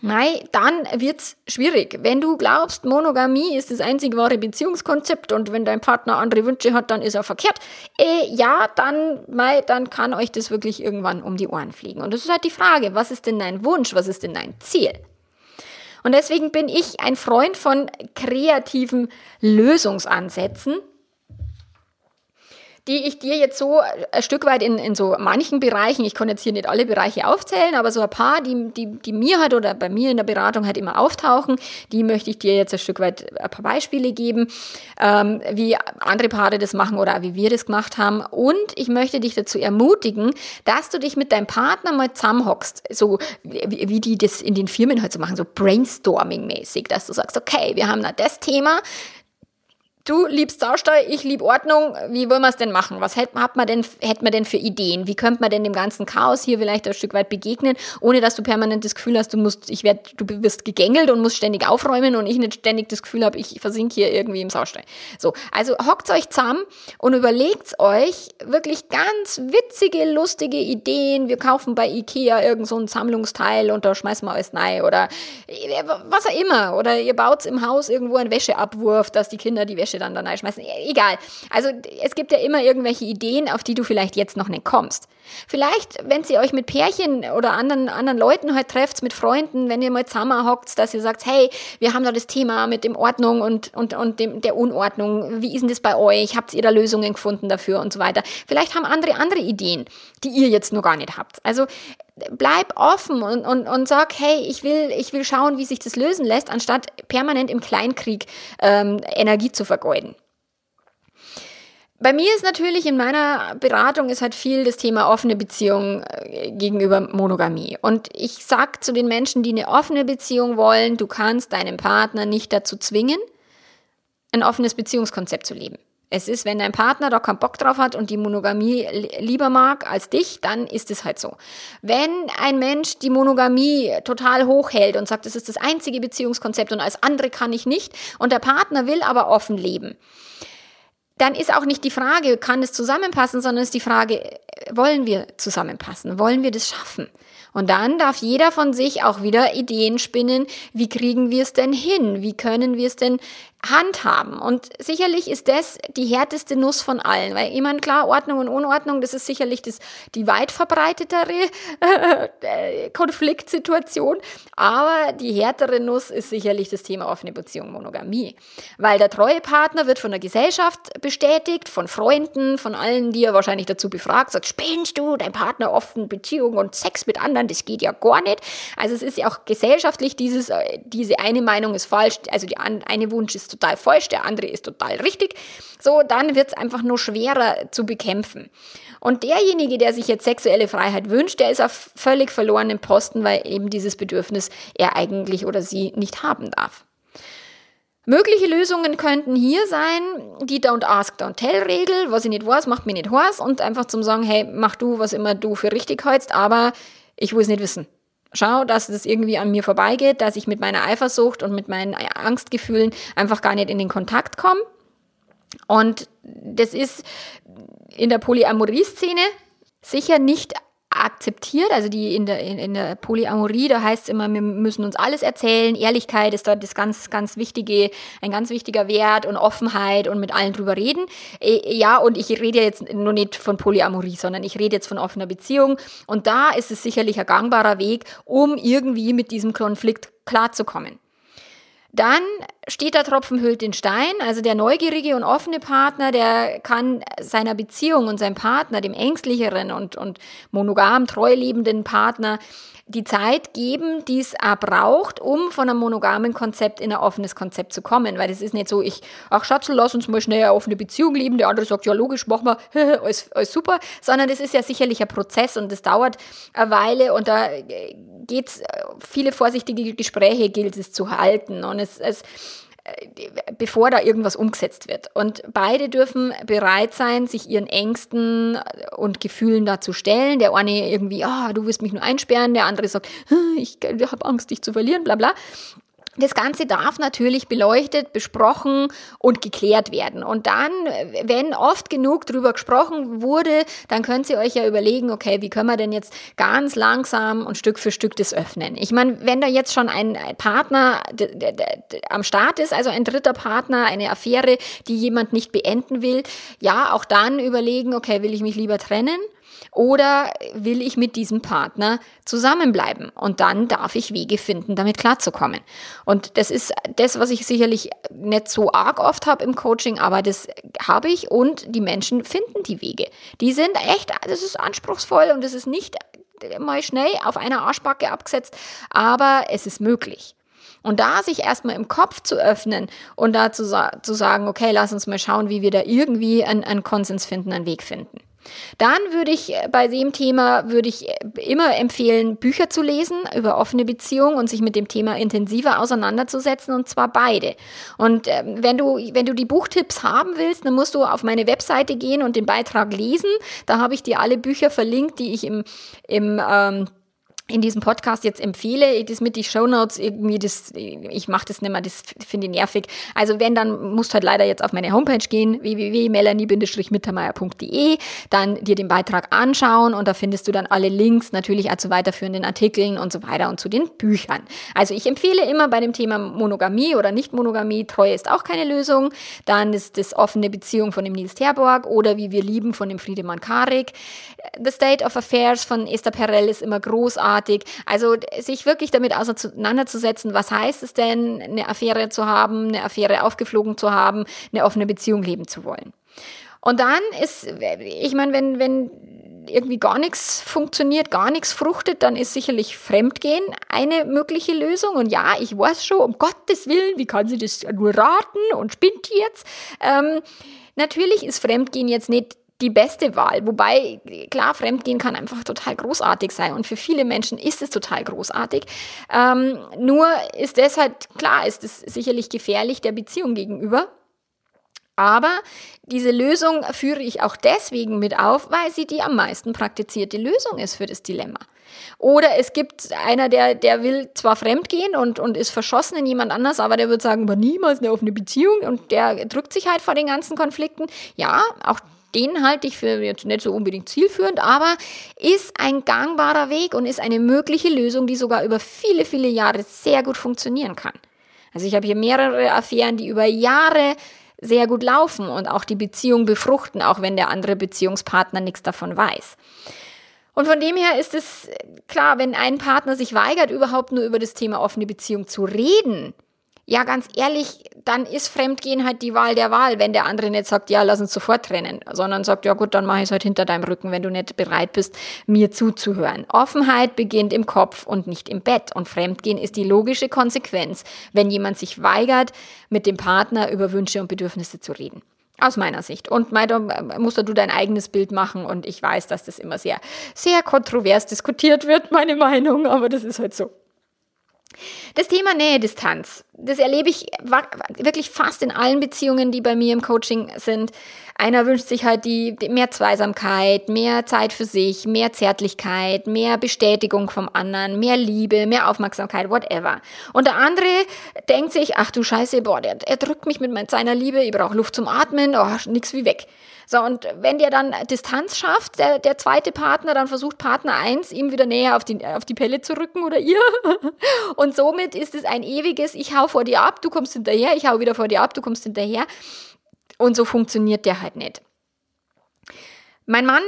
Nein, dann wird's schwierig. Wenn du glaubst, Monogamie ist das einzig wahre Beziehungskonzept und wenn dein Partner andere Wünsche hat, dann ist er verkehrt. Äh, ja, dann, mei, dann kann euch das wirklich irgendwann um die Ohren fliegen. Und das ist halt die Frage, was ist denn dein Wunsch, was ist denn dein Ziel? Und deswegen bin ich ein Freund von kreativen Lösungsansätzen, die ich dir jetzt so ein Stück weit in, in so manchen Bereichen, ich kann jetzt hier nicht alle Bereiche aufzählen, aber so ein paar, die, die, die mir halt oder bei mir in der Beratung halt immer auftauchen, die möchte ich dir jetzt ein Stück weit ein paar Beispiele geben, ähm, wie andere Paare das machen oder wie wir das gemacht haben. Und ich möchte dich dazu ermutigen, dass du dich mit deinem Partner mal zusammenhockst, so wie, wie die das in den Firmen halt so machen, so brainstorming-mäßig, dass du sagst, okay, wir haben da das Thema, du liebst Saustall, ich lieb Ordnung, wie wollen wir es denn machen? Was hätte man denn, hätte man denn für Ideen? Wie könnte man denn dem ganzen Chaos hier vielleicht ein Stück weit begegnen, ohne dass du permanent das Gefühl hast, du musst, ich werd, du wirst gegängelt und musst ständig aufräumen und ich nicht ständig das Gefühl habe, ich versinke hier irgendwie im Saustall. So, also hockt euch zusammen und überlegt euch wirklich ganz witzige, lustige Ideen. Wir kaufen bei Ikea irgend so ein Sammlungsteil und da schmeißen wir alles rein oder äh, was auch immer. Oder ihr baut im Haus irgendwo einen Wäscheabwurf, dass die Kinder die Wäsche Dann da reinschmeißen. E, egal. Also es gibt ja immer irgendwelche Ideen, auf die du vielleicht jetzt noch nicht kommst. Vielleicht, wenn ihr euch mit Pärchen oder anderen, anderen Leuten halt trefft, mit Freunden, wenn ihr mal zusammenhockt, dass ihr sagt, hey, wir haben da das Thema mit dem Ordnung und, und, und dem, der Unordnung. Wie ist denn das bei euch? Habt ihr da Lösungen gefunden dafür und so weiter? Vielleicht haben andere andere Ideen, die ihr jetzt noch gar nicht habt. Also bleib offen und, und, und sag, hey, ich will, ich will schauen, wie sich das lösen lässt, anstatt permanent im Kleinkrieg ähm, Energie zu vergeuden. Bei mir ist natürlich in meiner Beratung ist halt viel das Thema offene Beziehung äh, gegenüber Monogamie. Und ich sag zu den Menschen, die eine offene Beziehung wollen, du kannst deinen Partner nicht dazu zwingen, ein offenes Beziehungskonzept zu leben. Es ist, wenn dein Partner da keinen Bock drauf hat und die Monogamie lieber mag als dich, dann ist es halt so. Wenn ein Mensch die Monogamie total hochhält und sagt, das ist das einzige Beziehungskonzept und als andere kann ich nicht und der Partner will aber offen leben, dann ist auch nicht die Frage, kann es zusammenpassen, sondern ist die Frage, wollen wir zusammenpassen? Wollen wir das schaffen? Und dann darf jeder von sich auch wieder Ideen spinnen, wie kriegen wir es denn hin? Wie können wir es denn handhaben. Und sicherlich ist das die härteste Nuss von allen, weil ich meine, klar, Ordnung und Unordnung, das ist sicherlich das, die weit verbreitetere äh, Konfliktsituation, aber die härtere Nuss ist sicherlich das Thema offene Beziehung, Monogamie. Weil der treue Partner wird von der Gesellschaft bestätigt, von Freunden, von allen, die er wahrscheinlich dazu befragt, sagt, spinnst du, dein Partner offene Beziehung und Sex mit anderen, das geht ja gar nicht. Also es ist ja auch gesellschaftlich dieses, äh, diese eine Meinung ist falsch, also die eine Wunsch ist total falsch, der andere ist total richtig. So, dann wird es einfach nur schwerer zu bekämpfen. Und derjenige, der sich jetzt sexuelle Freiheit wünscht, der ist auf völlig verlorenen Posten, weil eben dieses Bedürfnis er eigentlich oder sie nicht haben darf. Mögliche Lösungen könnten hier sein, die Don't Ask, Don't Tell Regel, was ich nicht weiß, macht mir nicht heiß und einfach zum sagen, hey, mach du, was immer du für richtig hältst, aber ich will es nicht wissen schau, dass es irgendwie an mir vorbeigeht, dass ich mit meiner Eifersucht und mit meinen Angstgefühlen einfach gar nicht in den Kontakt komme. Und das ist in der Polyamorie-Szene sicher nicht akzeptiert, also die in der, in, in der Polyamorie, da heißt es immer, wir müssen uns alles erzählen, Ehrlichkeit ist da das ganz, ganz wichtige, ein ganz wichtiger Wert und Offenheit und mit allen drüber reden. Äh, ja, und ich rede jetzt nur nicht von Polyamorie, sondern ich rede jetzt von offener Beziehung und da ist es sicherlich ein gangbarer Weg, um irgendwie mit diesem Konflikt klarzukommen. Dann steht der Tropfen hüllt den Stein. Also der neugierige und offene Partner, der kann seiner Beziehung und seinem Partner, dem ängstlicheren und, und monogam treu lebenden Partner, die Zeit geben, die es auch braucht, um von einem monogamen Konzept in ein offenes Konzept zu kommen. Weil das ist nicht so, ich, ach Schatzel, lass uns mal schnell eine offene Beziehung leben. Der andere sagt, ja logisch, machen wir, alles, alles super. Sondern das ist ja sicherlich ein Prozess und das dauert eine Weile und da geht's, viele vorsichtige Gespräche gilt es zu halten und es, es bevor da irgendwas umgesetzt wird. Und beide dürfen bereit sein, sich ihren Ängsten und Gefühlen da zu stellen. Der eine irgendwie, ah, oh, du wirst mich nur einsperren, der andere sagt, ich habe Angst, dich zu verlieren, bla bla. Das Ganze darf natürlich beleuchtet, besprochen und geklärt werden. Und dann, wenn oft genug drüber gesprochen wurde, dann könnt ihr euch ja überlegen, okay, wie können wir denn jetzt ganz langsam und Stück für Stück das öffnen? Ich meine, wenn da jetzt schon ein Partner am Start ist, also ein dritter Partner, eine Affäre, die jemand nicht beenden will, ja, auch dann überlegen, okay, will ich mich lieber trennen? Oder will ich mit diesem Partner zusammenbleiben? Und dann darf ich Wege finden, damit klarzukommen. Und das ist das, was ich sicherlich nicht so arg oft habe im Coaching, aber das habe ich und die Menschen finden die Wege. Die sind echt, das ist anspruchsvoll und es ist nicht mal schnell auf einer Arschbacke abgesetzt, aber es ist möglich. Und da sich erstmal im Kopf zu öffnen und da zu, zu, sagen, okay, lass uns mal schauen, wie wir da irgendwie einen, einen Konsens finden, einen Weg finden. Dann würde ich äh, bei dem Thema würde ich äh, immer empfehlen, Bücher zu lesen über offene Beziehungen und sich mit dem Thema intensiver auseinanderzusetzen und zwar beide. Und äh, wenn du wenn du die Buchtipps haben willst, dann musst du auf meine Webseite gehen und den Beitrag lesen. Da habe ich dir alle Bücher verlinkt, die ich im im ähm, in diesem Podcast jetzt empfehle, das mit die Shownotes irgendwie, das, ich mache das nicht mehr, das finde ich nervig. Also wenn, dann musst du halt leider jetzt auf meine Homepage gehen, www.melanie-mittermeier.de, dann dir den Beitrag anschauen und da findest du dann alle Links, natürlich auch zu weiterführenden Artikeln und so weiter und zu den Büchern. Also ich empfehle immer bei dem Thema Monogamie oder Nicht-Monogamie, Treue ist auch keine Lösung. Dann ist das offene Beziehung von dem Nils Terborg oder Wie wir lieben von dem Friedemann Karik. The State of Affairs von Esther Perel ist immer großartig großartig. Also sich wirklich damit auseinanderzusetzen, was heißt es denn, eine Affäre zu haben, eine Affäre aufgeflogen zu haben, eine offene Beziehung leben zu wollen. Und dann ist, ich meine, wenn, wenn irgendwie gar nichts funktioniert, gar nichts fruchtet, dann ist sicherlich Fremdgehen eine mögliche Lösung. Und ja, ich weiß schon, um Gottes Willen, wie kann sie das nur raten und spinnt jetzt? Ähm, natürlich ist Fremdgehen jetzt nicht die beste Wahl. Wobei, klar, Fremdgehen kann einfach total großartig sein und für viele Menschen ist es total großartig. Ähm, nur ist deshalb, klar, ist es sicherlich gefährlich der Beziehung gegenüber. Aber diese Lösung führe ich auch deswegen mit auf, weil sie die am meisten praktizierte Lösung ist für das Dilemma. Oder es gibt einer, der, der will zwar fremdgehen und, und ist verschossen in jemand anders, aber der wird sagen, aber niemals eine offene Beziehung und der drückt sich halt vor den ganzen Konflikten. Ja, auch den halte ich für jetzt nicht so unbedingt zielführend, aber ist ein gangbarer Weg und ist eine mögliche Lösung, die sogar über viele, viele Jahre sehr gut funktionieren kann. Also ich habe hier mehrere Affären, die über Jahre sehr gut laufen und auch die Beziehung befruchten, auch wenn der andere Beziehungspartner nichts davon weiß. Und von dem her ist es klar, wenn ein Partner sich weigert, überhaupt nur über das Thema offene Beziehung zu reden, ja, ganz ehrlich, dann ist Fremdgehen halt die Wahl der Wahl, wenn der andere nicht sagt, ja, lass uns sofort trennen, sondern sagt, ja gut, dann mache ich es halt hinter deinem Rücken, wenn du nicht bereit bist, mir zuzuhören. Offenheit beginnt im Kopf und nicht im Bett. Und Fremdgehen ist die logische Konsequenz, wenn jemand sich weigert, mit dem Partner über Wünsche und Bedürfnisse zu reden. Aus meiner Sicht. Und da musst du dein eigenes Bild machen. Und ich weiß, dass das immer sehr, sehr kontrovers diskutiert wird, meine Meinung, aber das ist halt so. Das Thema Nähe-Distanz, das erlebe ich wirklich fast in allen Beziehungen, die bei mir im Coaching sind. Einer wünscht sich halt die, mehr Zweisamkeit, mehr Zeit für sich, mehr Zärtlichkeit, mehr Bestätigung vom anderen, mehr Liebe, mehr Aufmerksamkeit, whatever. Und der andere denkt sich, ach du Scheiße, boah, der, er drückt mich mit seiner Liebe, ich brauche Luft zum Atmen, oh, nix wie weg. So, und wenn der dann Distanz schafft, der, der zweite Partner, dann versucht Partner eins ihm wieder näher auf die, auf die Pelle zu rücken oder ihr. Und somit ist es ein ewiges, ich hau vor dir ab, du kommst hinterher, ich hau wieder vor dir ab, du kommst hinterher. Und so funktioniert der halt nicht. Mein Mann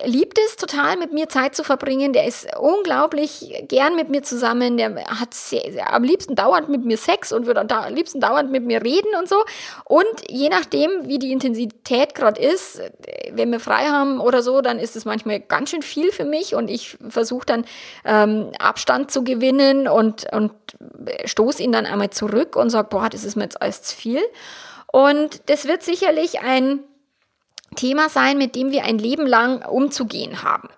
äh, liebt es total, mit mir Zeit zu verbringen. Der ist unglaublich gern mit mir zusammen. Der hat sehr, sehr, am liebsten dauernd mit mir Sex und würde am liebsten dauernd mit mir reden und so. Und je nachdem, wie die Intensität gerade ist, äh, wenn wir frei haben oder so, dann ist es manchmal ganz schön viel für mich und ich versuche dann ähm, Abstand zu gewinnen und, und stoße ihn dann einmal zurück und sage, boah, das ist mir jetzt alles zu viel. Und das wird sicherlich ein Thema sein, mit dem wir ein Leben lang umzugehen haben.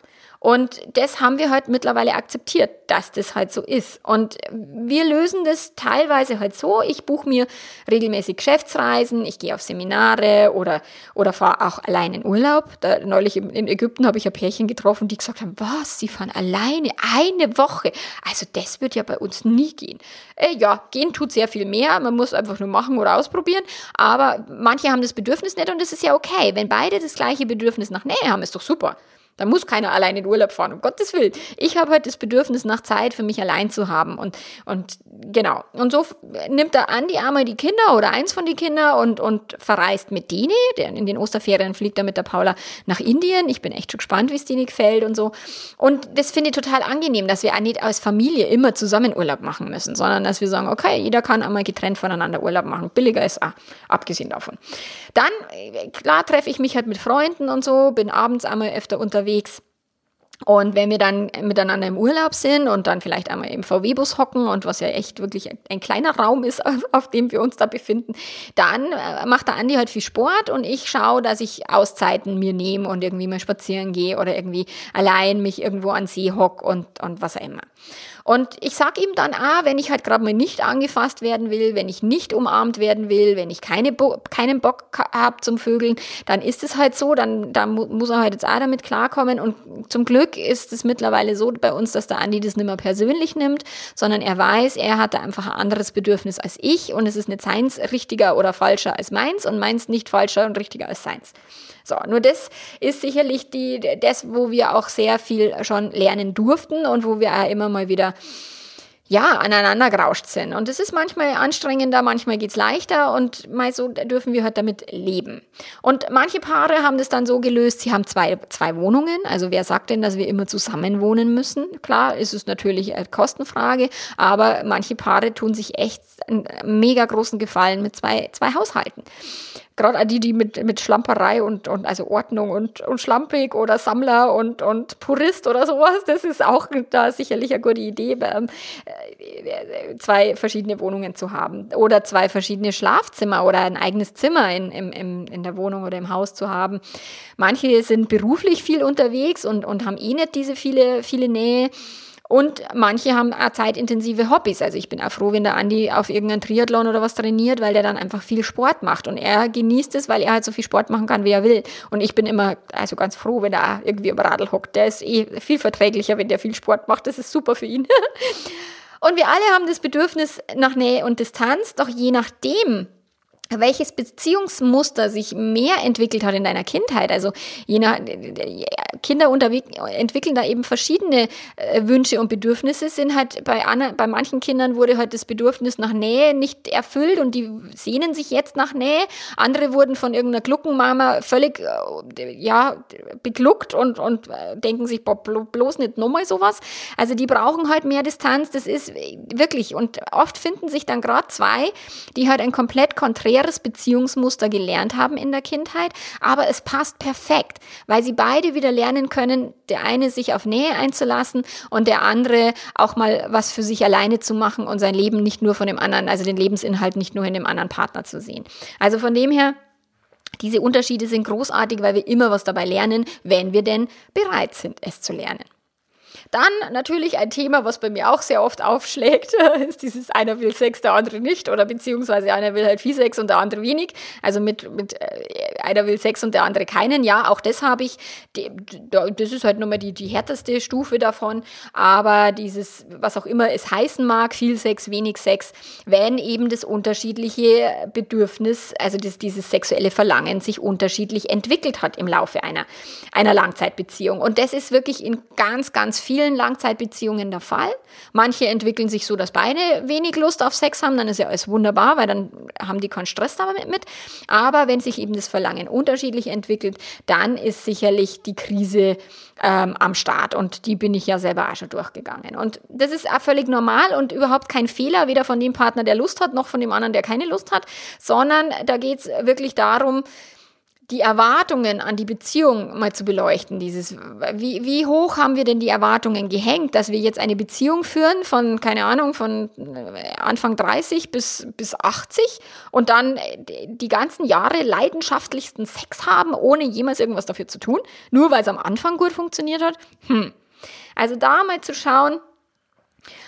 Und das haben wir halt mittlerweile akzeptiert, dass das halt so ist. Und wir lösen das teilweise halt so. Ich buche mir regelmäßig Geschäftsreisen, ich gehe auf Seminare oder, oder fahre auch allein in Urlaub. Da, neulich in Ägypten habe ich ein Pärchen getroffen, die gesagt haben, was, sie fahren alleine eine Woche. Also das wird ja bei uns nie gehen. Äh, ja, gehen tut sehr viel mehr. Man muss einfach nur machen oder ausprobieren. Aber manche haben das Bedürfnis nicht und das ist ja okay. Wenn beide das gleiche Bedürfnis nach Nähe haben, ist doch super. Da muss keiner allein in Urlaub fahren, um Gottes Willen. Ich habe halt das Bedürfnis nach Zeit für mich allein zu haben. Und, und genau. Und so nimmt er an die Arme die Kinder oder eins von den Kindern und, und verreist mit Dini. In den Osterferien fliegt er mit der Paula nach Indien. Ich bin echt schon gespannt, wie es Dini gefällt und so. Und das finde ich total angenehm, dass wir auch nicht als Familie immer zusammen Urlaub machen müssen, sondern dass wir sagen, okay, jeder kann einmal getrennt voneinander Urlaub machen. Billiger ist auch, abgesehen davon. Dann, klar, treffe ich mich halt mit Freunden und so, bin abends einmal öfter unterwegs unterwegs. Und wenn wir dann miteinander im Urlaub sind und dann vielleicht einmal im VW-Bus hocken und was ja echt wirklich ein kleiner Raum ist, auf dem wir uns da befinden, dann äh, macht der Andi halt viel Sport und ich schaue, dass ich Auszeiten mir nehme und irgendwie mal spazieren gehe oder irgendwie allein mich irgendwo an See hock und, und was auch immer. Und ich sag ihm dann, ah, wenn ich halt gerade mal nicht angefasst werden will, wenn ich nicht umarmt werden will, wenn ich keine Bo keinen Bock habe zum Vögeln, dann ist es halt so, dann, dann muss er halt jetzt auch damit klarkommen. Und zum Glück ist es mittlerweile so bei uns, dass der Andi das nicht mehr persönlich nimmt, sondern er weiß, er hat da einfach ein anderes Bedürfnis als ich und es ist nicht seins richtiger oder falscher als meins und meins nicht falscher und richtiger als seins. So, nur das ist sicherlich die, das, wo wir auch sehr viel schon lernen durften und wo wir auch immer mal wieder ja, aneinander gerauscht sind. Und es ist manchmal anstrengender, manchmal geht's leichter und mal so dürfen wir halt damit leben. Und manche Paare haben das dann so gelöst, sie haben zwei, zwei Wohnungen. Also wer sagt denn, dass wir immer zusammen wohnen müssen? Klar, ist es natürlich eine Kostenfrage, aber manche Paare tun sich echt einen mega großen Gefallen mit zwei, zwei Haushalten gerade die, die mit, mit Schlamperei und, und also Ordnung und, und schlampig oder Sammler und, und Purist oder sowas, das ist auch da sicherlich eine gute Idee, ähm, äh, zwei verschiedene Wohnungen zu haben oder zwei verschiedene Schlafzimmer oder ein eigenes Zimmer in, in, in, in der Wohnung oder im Haus zu haben. Manche sind beruflich viel unterwegs und, und haben eh nicht diese viele, viele Nähe. Und manche haben auch zeitintensive Hobbys. Also ich bin auch froh, wenn der Andi auf irgendeinen Triathlon oder was trainiert, weil der dann einfach viel Sport macht. Und er genießt es, weil er halt so viel Sport machen kann, wie er will. Und ich bin immer also ganz froh, wenn er irgendwie am Radl hockt. Der ist eh viel verträglicher, wenn der viel Sport macht. Das ist super für ihn. Und wir alle haben das Bedürfnis nach Nähe und Distanz, doch je nachdem, welches Beziehungsmuster sich mehr entwickelt hat in deiner Kindheit. Also je nach, Kinder entwickeln da eben verschiedene äh, Wünsche und Bedürfnisse, sind halt bei, bei manchen Kindern wurde halt das Bedürfnis nach Nähe nicht erfüllt und die sehnen sich jetzt nach Nähe. Andere wurden von irgendeiner Gluckenmama völlig, äh, ja, begluckt und, und äh, denken sich, boah, bloß nicht nochmal sowas. Also die brauchen halt mehr Distanz, das ist wirklich. Und oft finden sich dann gerade zwei, die halt ein komplett konträr schweres Beziehungsmuster gelernt haben in der Kindheit, aber es passt perfekt, weil sie beide wieder lernen können, der eine sich auf Nähe einzulassen und der andere auch mal was für sich alleine zu machen und sein Leben nicht nur von dem anderen, also den Lebensinhalt nicht nur in dem anderen Partner zu sehen. Also von dem her, diese Unterschiede sind großartig, weil wir immer was dabei lernen, wenn wir denn bereit sind, es zu lernen. Dann natürlich ein Thema, was bei mir auch sehr oft aufschlägt, ist dieses einer will Sex, der andere nicht oder beziehungsweise einer will halt viel Sex und der andere wenig. Also mit, mit äh, einer will Sex und der andere keinen. Ja, auch das habe ich. Das ist halt nochmal die, die härteste Stufe davon. Aber dieses, was auch immer es heißen mag, viel Sex, wenig Sex, wenn eben das unterschiedliche Bedürfnis, also das, dieses sexuelle Verlangen sich unterschiedlich entwickelt hat im Laufe einer, einer Langzeitbeziehung. Und das ist wirklich in ganz, ganz vielen vielen Langzeitbeziehungen der Fall. Manche entwickeln sich so, dass beide wenig Lust auf Sex haben, dann ist ja alles wunderbar, weil dann haben die keinen Stress damit mit. Aber wenn sich eben das Verlangen unterschiedlich entwickelt, dann ist sicherlich die Krise ähm, am Start und die bin ich ja selber auch schon durchgegangen. Und das ist auch völlig normal und überhaupt kein Fehler, weder von dem Partner, der Lust hat, noch von dem anderen, der keine Lust hat, sondern da geht es wirklich darum, die Erwartungen an die Beziehung mal zu beleuchten. Dieses, wie, wie hoch haben wir denn die Erwartungen gehängt, dass wir jetzt eine Beziehung führen von, keine Ahnung, von äh, Anfang 30 bis, bis 80 und dann äh, die ganzen Jahre leidenschaftlichsten Sex haben, ohne jemals irgendwas dafür zu tun, nur weil es am Anfang gut funktioniert hat? Hm. Also da mal zu schauen,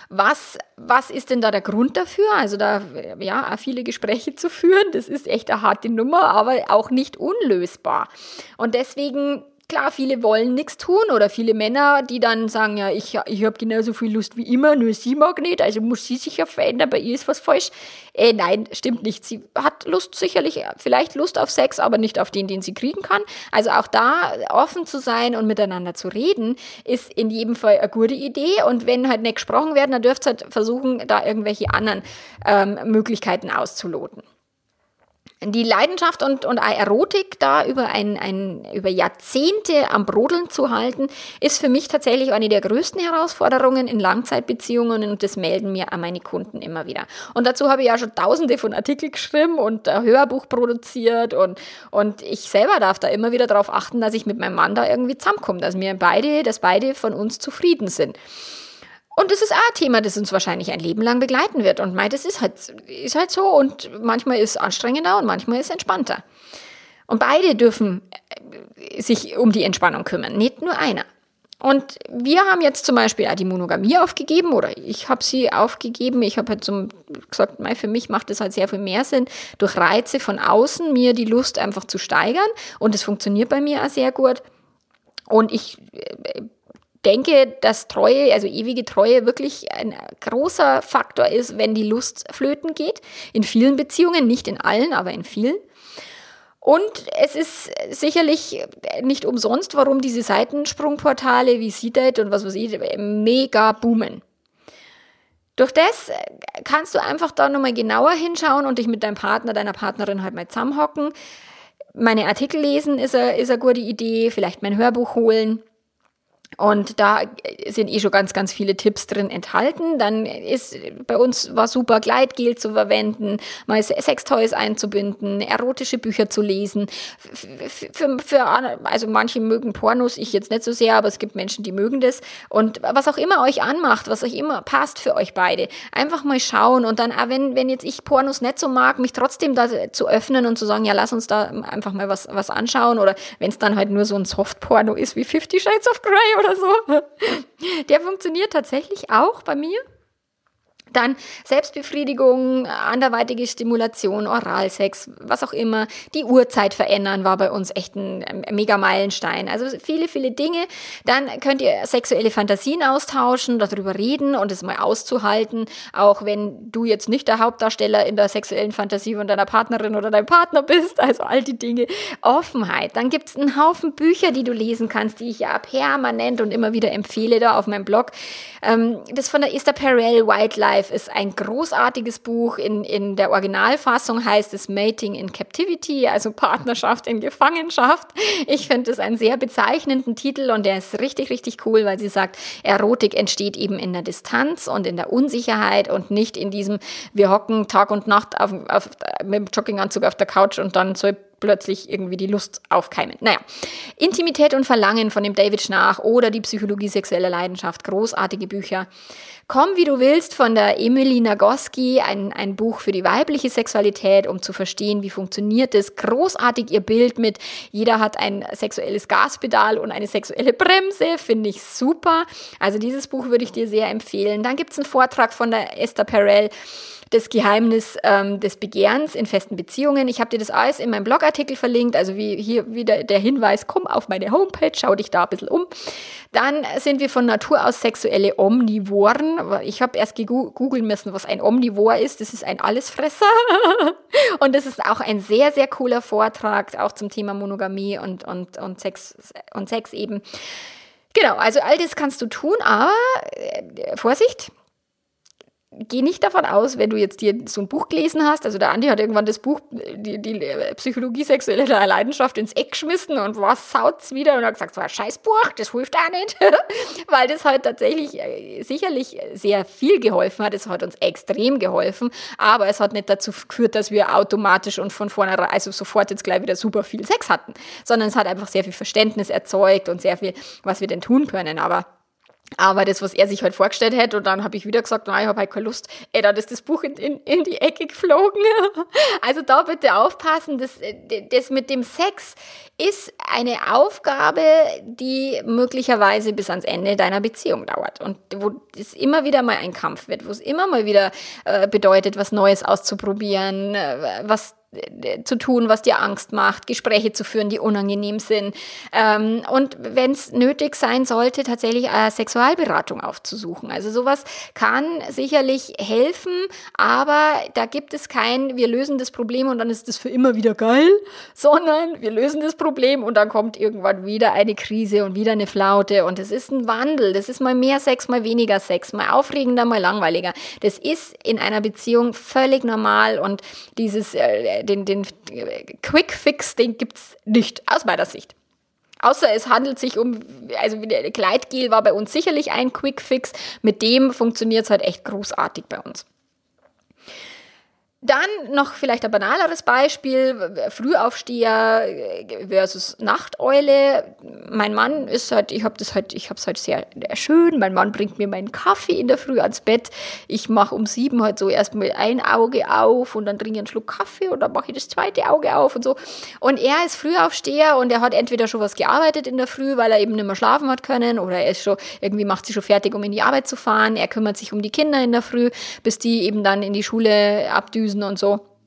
was, was ist denn da der Grund dafür? Also da, ja, viele Gespräche zu führen, das ist echt eine harte Nummer, aber auch nicht unlösbar. Und deswegen Klar, viele wollen nichts tun oder viele Männer, die dann sagen, ja, ich, ich habe genauso viel Lust wie immer, nur sie mag nicht, also muss sie sich ja verändern, bei ihr ist was falsch. Äh, nein, stimmt nicht. Sie hat Lust sicherlich, vielleicht Lust auf Sex, aber nicht auf den, den sie kriegen kann. Also auch da offen zu sein und miteinander zu reden, ist in jedem Fall eine gute Idee. Und wenn halt nicht gesprochen werden, dann dürft ihr halt versuchen, da irgendwelche anderen ähm, Möglichkeiten auszuloten. Die Leidenschaft und, und Erotik da über, ein, ein, über Jahrzehnte am Brodeln zu halten, ist für mich tatsächlich eine der größten Herausforderungen in Langzeitbeziehungen und das melden mir meine Kunden immer wieder. Und dazu habe ich ja schon tausende von Artikeln geschrieben und ein Hörbuch produziert und, und ich selber darf da immer wieder darauf achten, dass ich mit meinem Mann da irgendwie zusammenkomme, dass wir beide, dass beide von uns zufrieden sind. Und das ist auch ein Thema, das uns wahrscheinlich ein Leben lang begleiten wird. Und meint, das ist halt, ist halt so. Und manchmal ist es anstrengender und manchmal ist es entspannter. Und beide dürfen äh, sich um die Entspannung kümmern, nicht nur einer. Und wir haben jetzt zum Beispiel auch die Monogamie aufgegeben oder ich habe sie aufgegeben. Ich habe halt zum gesagt, für mich macht es halt sehr viel mehr Sinn, durch Reize von außen mir die Lust einfach zu steigern. Und es funktioniert bei mir auch sehr gut. Und ich äh, denke, dass Treue, also ewige Treue, wirklich ein großer Faktor ist, wenn die Lust flöten geht. In vielen Beziehungen, nicht in allen, aber in vielen. Und es ist sicherlich nicht umsonst, warum diese Seitensprungportale wie Seedate und was weiß ich mega boomen. Durch das kannst du einfach da nochmal genauer hinschauen und dich mit deinem Partner, deiner Partnerin halt mal zusammenhocken. Meine Artikel lesen ist eine, ist eine gute Idee, vielleicht mein Hörbuch holen. Und da sind eh schon ganz, ganz viele Tipps drin enthalten. Dann ist bei uns war super Gleitgel zu verwenden, mal Sextoys einzubinden, erotische Bücher zu lesen. Für, für, also manche mögen Pornos, ich jetzt nicht so sehr, aber es gibt Menschen, die mögen das. Und was auch immer euch anmacht, was euch immer passt für euch beide, einfach mal schauen und dann, auch wenn, wenn jetzt ich Pornos nicht so mag, mich trotzdem da zu öffnen und zu sagen, ja, lass uns da einfach mal was, was anschauen. Oder wenn es dann halt nur so ein Softporno ist wie Fifty Shades of Grey oder so. Der funktioniert tatsächlich auch bei mir. Dann Selbstbefriedigung, anderweitige Stimulation, Oralsex, was auch immer. Die Uhrzeit verändern war bei uns echt ein mega Meilenstein. Also viele, viele Dinge. Dann könnt ihr sexuelle Fantasien austauschen, darüber reden und es mal auszuhalten. Auch wenn du jetzt nicht der Hauptdarsteller in der sexuellen Fantasie von deiner Partnerin oder deinem Partner bist. Also all die Dinge. Offenheit. Dann gibt es einen Haufen Bücher, die du lesen kannst, die ich ja permanent und immer wieder empfehle da auf meinem Blog. Ähm, das von der Esther Perel, Wildlife Life ist ein großartiges Buch. In, in der Originalfassung heißt es Mating in Captivity, also Partnerschaft in Gefangenschaft. Ich finde es einen sehr bezeichnenden Titel und der ist richtig, richtig cool, weil sie sagt, Erotik entsteht eben in der Distanz und in der Unsicherheit und nicht in diesem, wir hocken Tag und Nacht auf, auf, mit dem Jogginganzug auf der Couch und dann soll plötzlich irgendwie die Lust aufkeimen. Naja, Intimität und Verlangen von dem David Schnarch oder die Psychologie sexueller Leidenschaft, großartige Bücher. Komm, wie du willst, von der Emily Nagoski, ein, ein Buch für die weibliche Sexualität, um zu verstehen, wie funktioniert es. Großartig ihr Bild mit, jeder hat ein sexuelles Gaspedal und eine sexuelle Bremse, finde ich super. Also dieses Buch würde ich dir sehr empfehlen. Dann gibt es einen Vortrag von der Esther Perel das Geheimnis ähm, des Begehrens in festen Beziehungen. Ich habe dir das alles in meinem Blogartikel verlinkt, also wie hier wieder der Hinweis, komm auf meine Homepage, schau dich da ein bisschen um. Dann sind wir von Natur aus sexuelle Omnivoren. Ich habe erst googeln müssen, was ein Omnivor ist. Das ist ein Allesfresser. und das ist auch ein sehr, sehr cooler Vortrag, auch zum Thema Monogamie und, und, und, Sex, und Sex eben. Genau, also all das kannst du tun, aber äh, Vorsicht, geh nicht davon aus, wenn du jetzt dir so ein Buch gelesen hast, also der Andi hat irgendwann das Buch, die, die Psychologie sexueller Leidenschaft ins Eck geschmissen und was saut's wieder? Und hat gesagt, so ein Scheißbuch, das hilft auch nicht, weil das halt tatsächlich äh, sicherlich sehr viel geholfen hat, es hat uns extrem geholfen, aber es hat nicht dazu geführt, dass wir automatisch und von vornherein, also sofort jetzt gleich wieder super viel Sex hatten, sondern es hat einfach sehr viel Verständnis erzeugt und sehr viel, was wir denn tun können, aber aber das, was er sich halt vorgestellt hat, und dann habe ich wieder gesagt, nein, ich habe halt keine Lust, ey, dann ist das Buch in, in, in die Ecke geflogen. Also da bitte aufpassen, das, das mit dem Sex ist eine Aufgabe, die möglicherweise bis ans Ende deiner Beziehung dauert und wo es immer wieder mal ein Kampf wird, wo es immer mal wieder äh, bedeutet, was Neues auszuprobieren, äh, was zu tun, was dir Angst macht, Gespräche zu führen, die unangenehm sind. Ähm, und wenn es nötig sein sollte, tatsächlich eine Sexualberatung aufzusuchen. Also sowas kann sicherlich helfen, aber da gibt es kein, wir lösen das Problem und dann ist das für immer wieder geil, sondern wir lösen das Problem und dann kommt irgendwann wieder eine Krise und wieder eine Flaute und es ist ein Wandel. Das ist mal mehr Sex, mal weniger Sex, mal aufregender, mal langweiliger. Das ist in einer Beziehung völlig normal und dieses äh, den, den Quick Fix, den gibt es nicht, aus meiner Sicht. Außer es handelt sich um, also Gleitgel war bei uns sicherlich ein Quick Fix. Mit dem funktioniert es halt echt großartig bei uns. Dann noch vielleicht ein banaleres Beispiel, Frühaufsteher versus Nachteule. Mein Mann ist halt, ich habe das halt, ich habe es halt sehr schön. Mein Mann bringt mir meinen Kaffee in der Früh ans Bett. Ich mache um sieben halt so erstmal ein Auge auf und dann trinke ich einen Schluck Kaffee und dann mache ich das zweite Auge auf und so. Und er ist Frühaufsteher und er hat entweder schon was gearbeitet in der Früh, weil er eben nicht mehr schlafen hat können oder er ist schon, irgendwie macht sich schon fertig, um in die Arbeit zu fahren. Er kümmert sich um die Kinder in der Früh, bis die eben dann in die Schule abdüsen Analysen und so.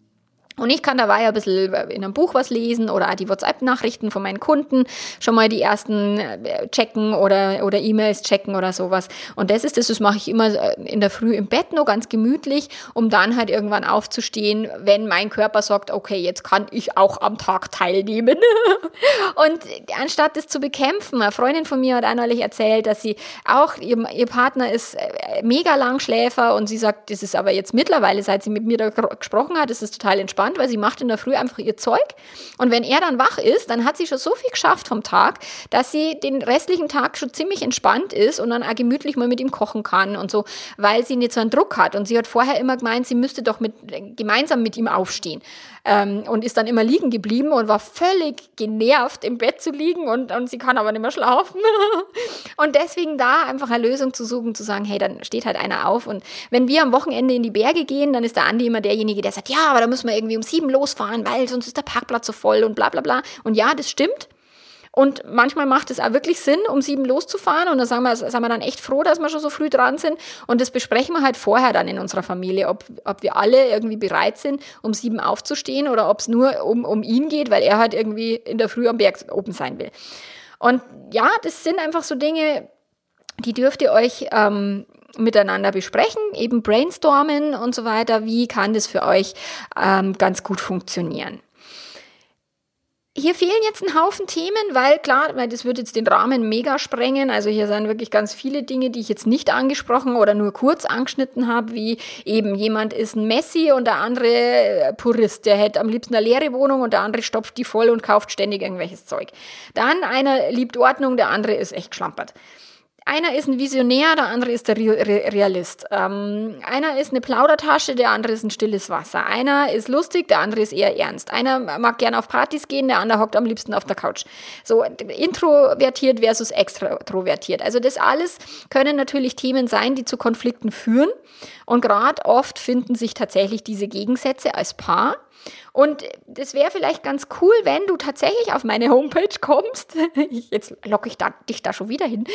Und ich kann dabei ein bisschen in einem Buch was lesen oder auch die WhatsApp-Nachrichten von meinen Kunden schon mal die ersten äh, checken oder, oder E-Mails checken oder sowas. Und das ist das, das mache ich immer äh, in der Früh im Bett nur ganz gemütlich, um dann halt irgendwann aufzustehen, wenn mein Körper sagt, okay, jetzt kann ich auch am Tag teilnehmen. und anstatt das zu bekämpfen, eine Freundin von mir hat auch neulich erzählt, dass sie auch, ihr, ihr Partner ist äh, mega Langschläfer und sie sagt, das ist aber jetzt mittlerweile, seit sie mit mir da gesprochen hat, ist es total entspannt entspannt, weil sie macht in der Früh einfach ihr Zeug. Und wenn er dann wach ist, dann hat sie schon so viel geschafft vom Tag, dass sie den restlichen Tag schon ziemlich entspannt ist und dann auch gemütlich mal mit ihm kochen kann und so, weil sie nicht so einen Druck hat. Und sie hat vorher immer gemeint, sie müsste doch mit, gemeinsam mit ihm aufstehen ähm, und ist dann immer liegen geblieben und war völlig genervt, im Bett zu liegen und, und sie kann aber nicht mehr schlafen. und deswegen da einfach eine Lösung zu suchen, zu sagen, hey, dann steht halt einer auf. Und wenn wir am Wochenende in die Berge gehen, dann ist der Andi immer derjenige, der sagt, ja, aber da müssen wir irgendwie um sieben losfahren, weil sonst ist der Parkplatz so voll und bla bla bla. Und ja, das stimmt. Und manchmal macht es auch wirklich Sinn, um sieben loszufahren. Und da sagen wir, sind wir dann echt froh, dass wir schon so früh dran sind. Und das besprechen wir halt vorher dann in unserer Familie, ob, ob wir alle irgendwie bereit sind, um sieben aufzustehen oder ob es nur um, um ihn geht, weil er halt irgendwie in der Früh am Berg oben sein will. Und ja, das sind einfach so Dinge, die dürft ihr euch ähm, miteinander besprechen, eben brainstormen und so weiter. Wie kann das für euch ähm, ganz gut funktionieren? Hier fehlen jetzt ein Haufen Themen, weil klar, weil das würde jetzt den Rahmen mega sprengen. Also hier sind wirklich ganz viele Dinge, die ich jetzt nicht angesprochen oder nur kurz angeschnitten habe, wie eben jemand ist ein Messi und der andere äh, Purist, der hätte am liebsten eine leere Wohnung und der andere stopft die voll und kauft ständig irgendwelches Zeug. Dann einer liebt Ordnung, der andere ist echt schlampert. Einer ist ein Visionär, der andere ist der Realist. Ähm, einer ist eine Plaudertasche, der andere ist ein stilles Wasser. Einer ist lustig, der andere ist eher ernst. Einer mag gerne auf Partys gehen, der andere hockt am liebsten auf der Couch. So introvertiert versus extrovertiert. Also das alles können natürlich Themen sein, die zu Konflikten führen. Und gerade oft finden sich tatsächlich diese Gegensätze als Paar. Und das wäre vielleicht ganz cool, wenn du tatsächlich auf meine Homepage kommst. Jetzt locke ich da, dich da schon wieder hin.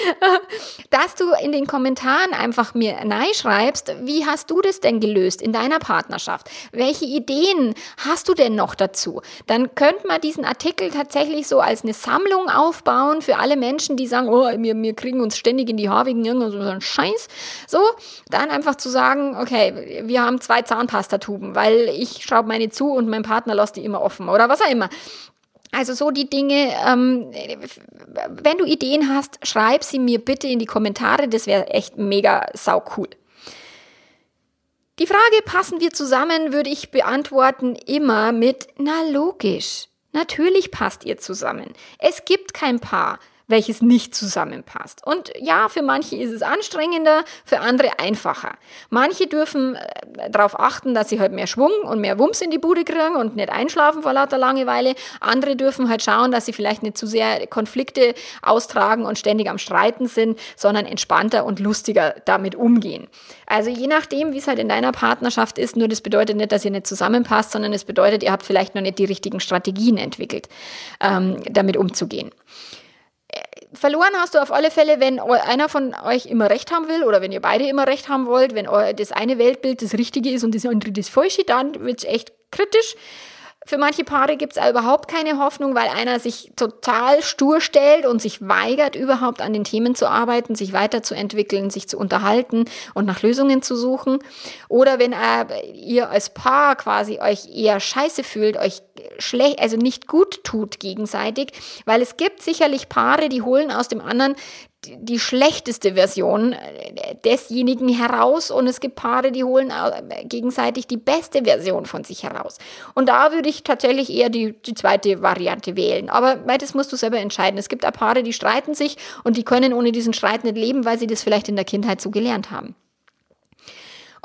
Dass du in den Kommentaren einfach mir schreibst, wie hast du das denn gelöst in deiner Partnerschaft? Welche Ideen hast du denn noch dazu? Dann könnte man diesen Artikel tatsächlich so als eine Sammlung aufbauen für alle Menschen, die sagen, oh, wir, wir kriegen uns ständig in die Haare wegen irgendeinem Scheiß. So, dann einfach zu sagen, okay, wir haben zwei Zahnpastatuben, weil ich schraube meine zu und mein Partner lässt die immer offen oder was auch immer. Also so die Dinge, ähm, wenn du Ideen hast, schreib sie mir bitte in die Kommentare, das wäre echt mega sau cool. Die Frage, passen wir zusammen, würde ich beantworten immer mit, na logisch, natürlich passt ihr zusammen. Es gibt kein Paar welches nicht zusammenpasst. Und ja, für manche ist es anstrengender, für andere einfacher. Manche dürfen äh, darauf achten, dass sie halt mehr Schwung und mehr Wumms in die Bude kriegen und nicht einschlafen vor lauter Langeweile. Andere dürfen halt schauen, dass sie vielleicht nicht zu sehr Konflikte austragen und ständig am Streiten sind, sondern entspannter und lustiger damit umgehen. Also je nachdem, wie es halt in deiner Partnerschaft ist, nur das bedeutet nicht, dass ihr nicht zusammenpasst, sondern es bedeutet, ihr habt vielleicht noch nicht die richtigen Strategien entwickelt, ähm, damit umzugehen verloren hast du auf alle Fälle, wenn einer von euch immer recht haben will oder wenn ihr beide immer recht haben wollt, wenn das eine Weltbild das Richtige ist und das andere das Falsche, dann wird es echt kritisch. Für manche Paare gibt es überhaupt keine Hoffnung, weil einer sich total stur stellt und sich weigert, überhaupt an den Themen zu arbeiten, sich weiterzuentwickeln, sich zu unterhalten und nach Lösungen zu suchen. Oder wenn äh, ihr als Paar quasi euch eher scheiße fühlt, euch schlecht, also nicht gut tut gegenseitig, weil es gibt sicherlich Paare, die holen aus dem anderen die schlechteste Version äh, desjenigen heraus und es gibt Paare, die holen äh, gegenseitig die beste Version von sich heraus. Und da würde ich tatsächlich eher die, die zweite Variante wählen. Aber das musst du selber entscheiden. Es gibt auch Paare, die streiten sich und die können ohne diesen Streit nicht leben, weil sie das vielleicht in der Kindheit so gelernt haben.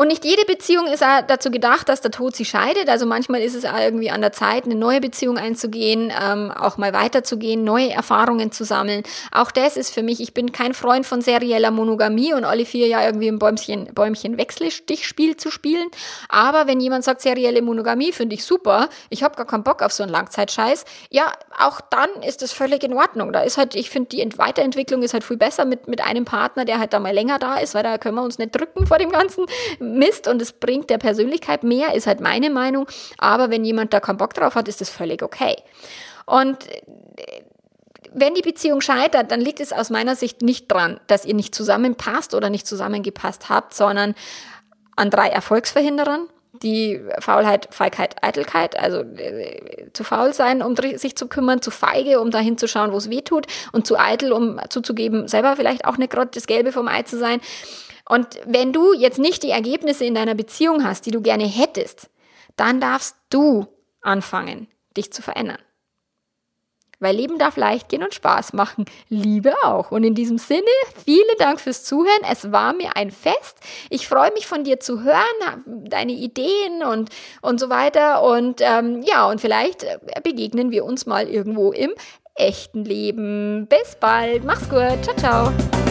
Und nicht jede Beziehung ist dazu gedacht, dass der Tod sie scheidet. Also manchmal ist es irgendwie an der Zeit, eine neue Beziehung einzugehen, ähm, auch mal weiterzugehen, neue Erfahrungen zu sammeln. Auch das ist für mich, ich bin kein Freund von serieller Monogamie und alle vier Jahre irgendwie ein Bäumchen, Bäumchen Wechselstichspiel zu spielen. Aber wenn jemand sagt, serielle Monogamie finde ich super, ich habe gar keinen Bock auf so einen Langzeitscheiß, ja, auch dann ist das völlig in Ordnung. Da ist halt, ich finde, die Weiterentwicklung ist halt viel besser mit, mit einem Partner, der halt da mal länger da ist, weil da können wir uns nicht drücken vor dem ganzen Mist und es bringt der Persönlichkeit mehr, ist halt meine Meinung. Aber wenn jemand da keinen Bock drauf hat, ist das völlig okay. Und äh, wenn die Beziehung scheitert, dann liegt es aus meiner Sicht nicht dran, dass ihr nicht zusammenpasst oder nicht zusammengepasst habt, sondern an drei Erfolgsverhinderern. Die Faulheit, Feigheit, Eitelkeit, also äh, zu faul sein, um sich zu kümmern, zu feige, um dahin zu schauen, wo es weh tut, und zu eitel, um zuzugeben, selber vielleicht auch nicht gerade das Gelbe vom Ei zu sein. Und wenn du jetzt nicht die Ergebnisse in deiner Beziehung hast, die du gerne hättest, dann darfst du anfangen, dich zu verändern. Weil Leben darf leicht gehen und Spaß machen. Liebe auch. Und in diesem Sinne, vielen Dank fürs Zuhören. Es war mir ein Fest. Ich freue mich von dir zu hören, deine Ideen und, und so weiter. Und ähm, ja, und vielleicht begegnen wir uns mal irgendwo im echten Leben. Bis bald. Mach's gut. Ciao, ciao.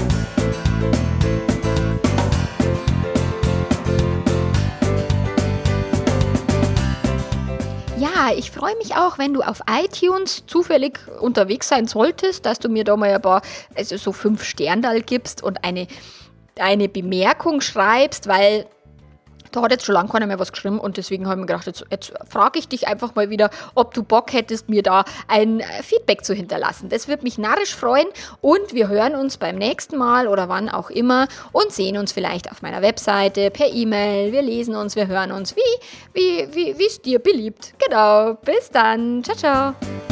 Ich freue mich auch, wenn du auf iTunes zufällig unterwegs sein solltest, dass du mir da mal ein paar, also so fünf Sterndal gibst und eine, eine Bemerkung schreibst, weil da hat jetzt schon lange keiner mehr was geschrieben und deswegen habe ich mir gedacht, jetzt, jetzt frage ich dich einfach mal wieder, ob du Bock hättest, mir da ein Feedback zu hinterlassen. Das würde mich narrisch freuen und wir hören uns beim nächsten Mal oder wann auch immer und sehen uns vielleicht auf meiner Webseite, per E-Mail. Wir lesen uns, wir hören uns, wie wie wie wie es dir beliebt. Genau. Bis dann. Ciao ciao.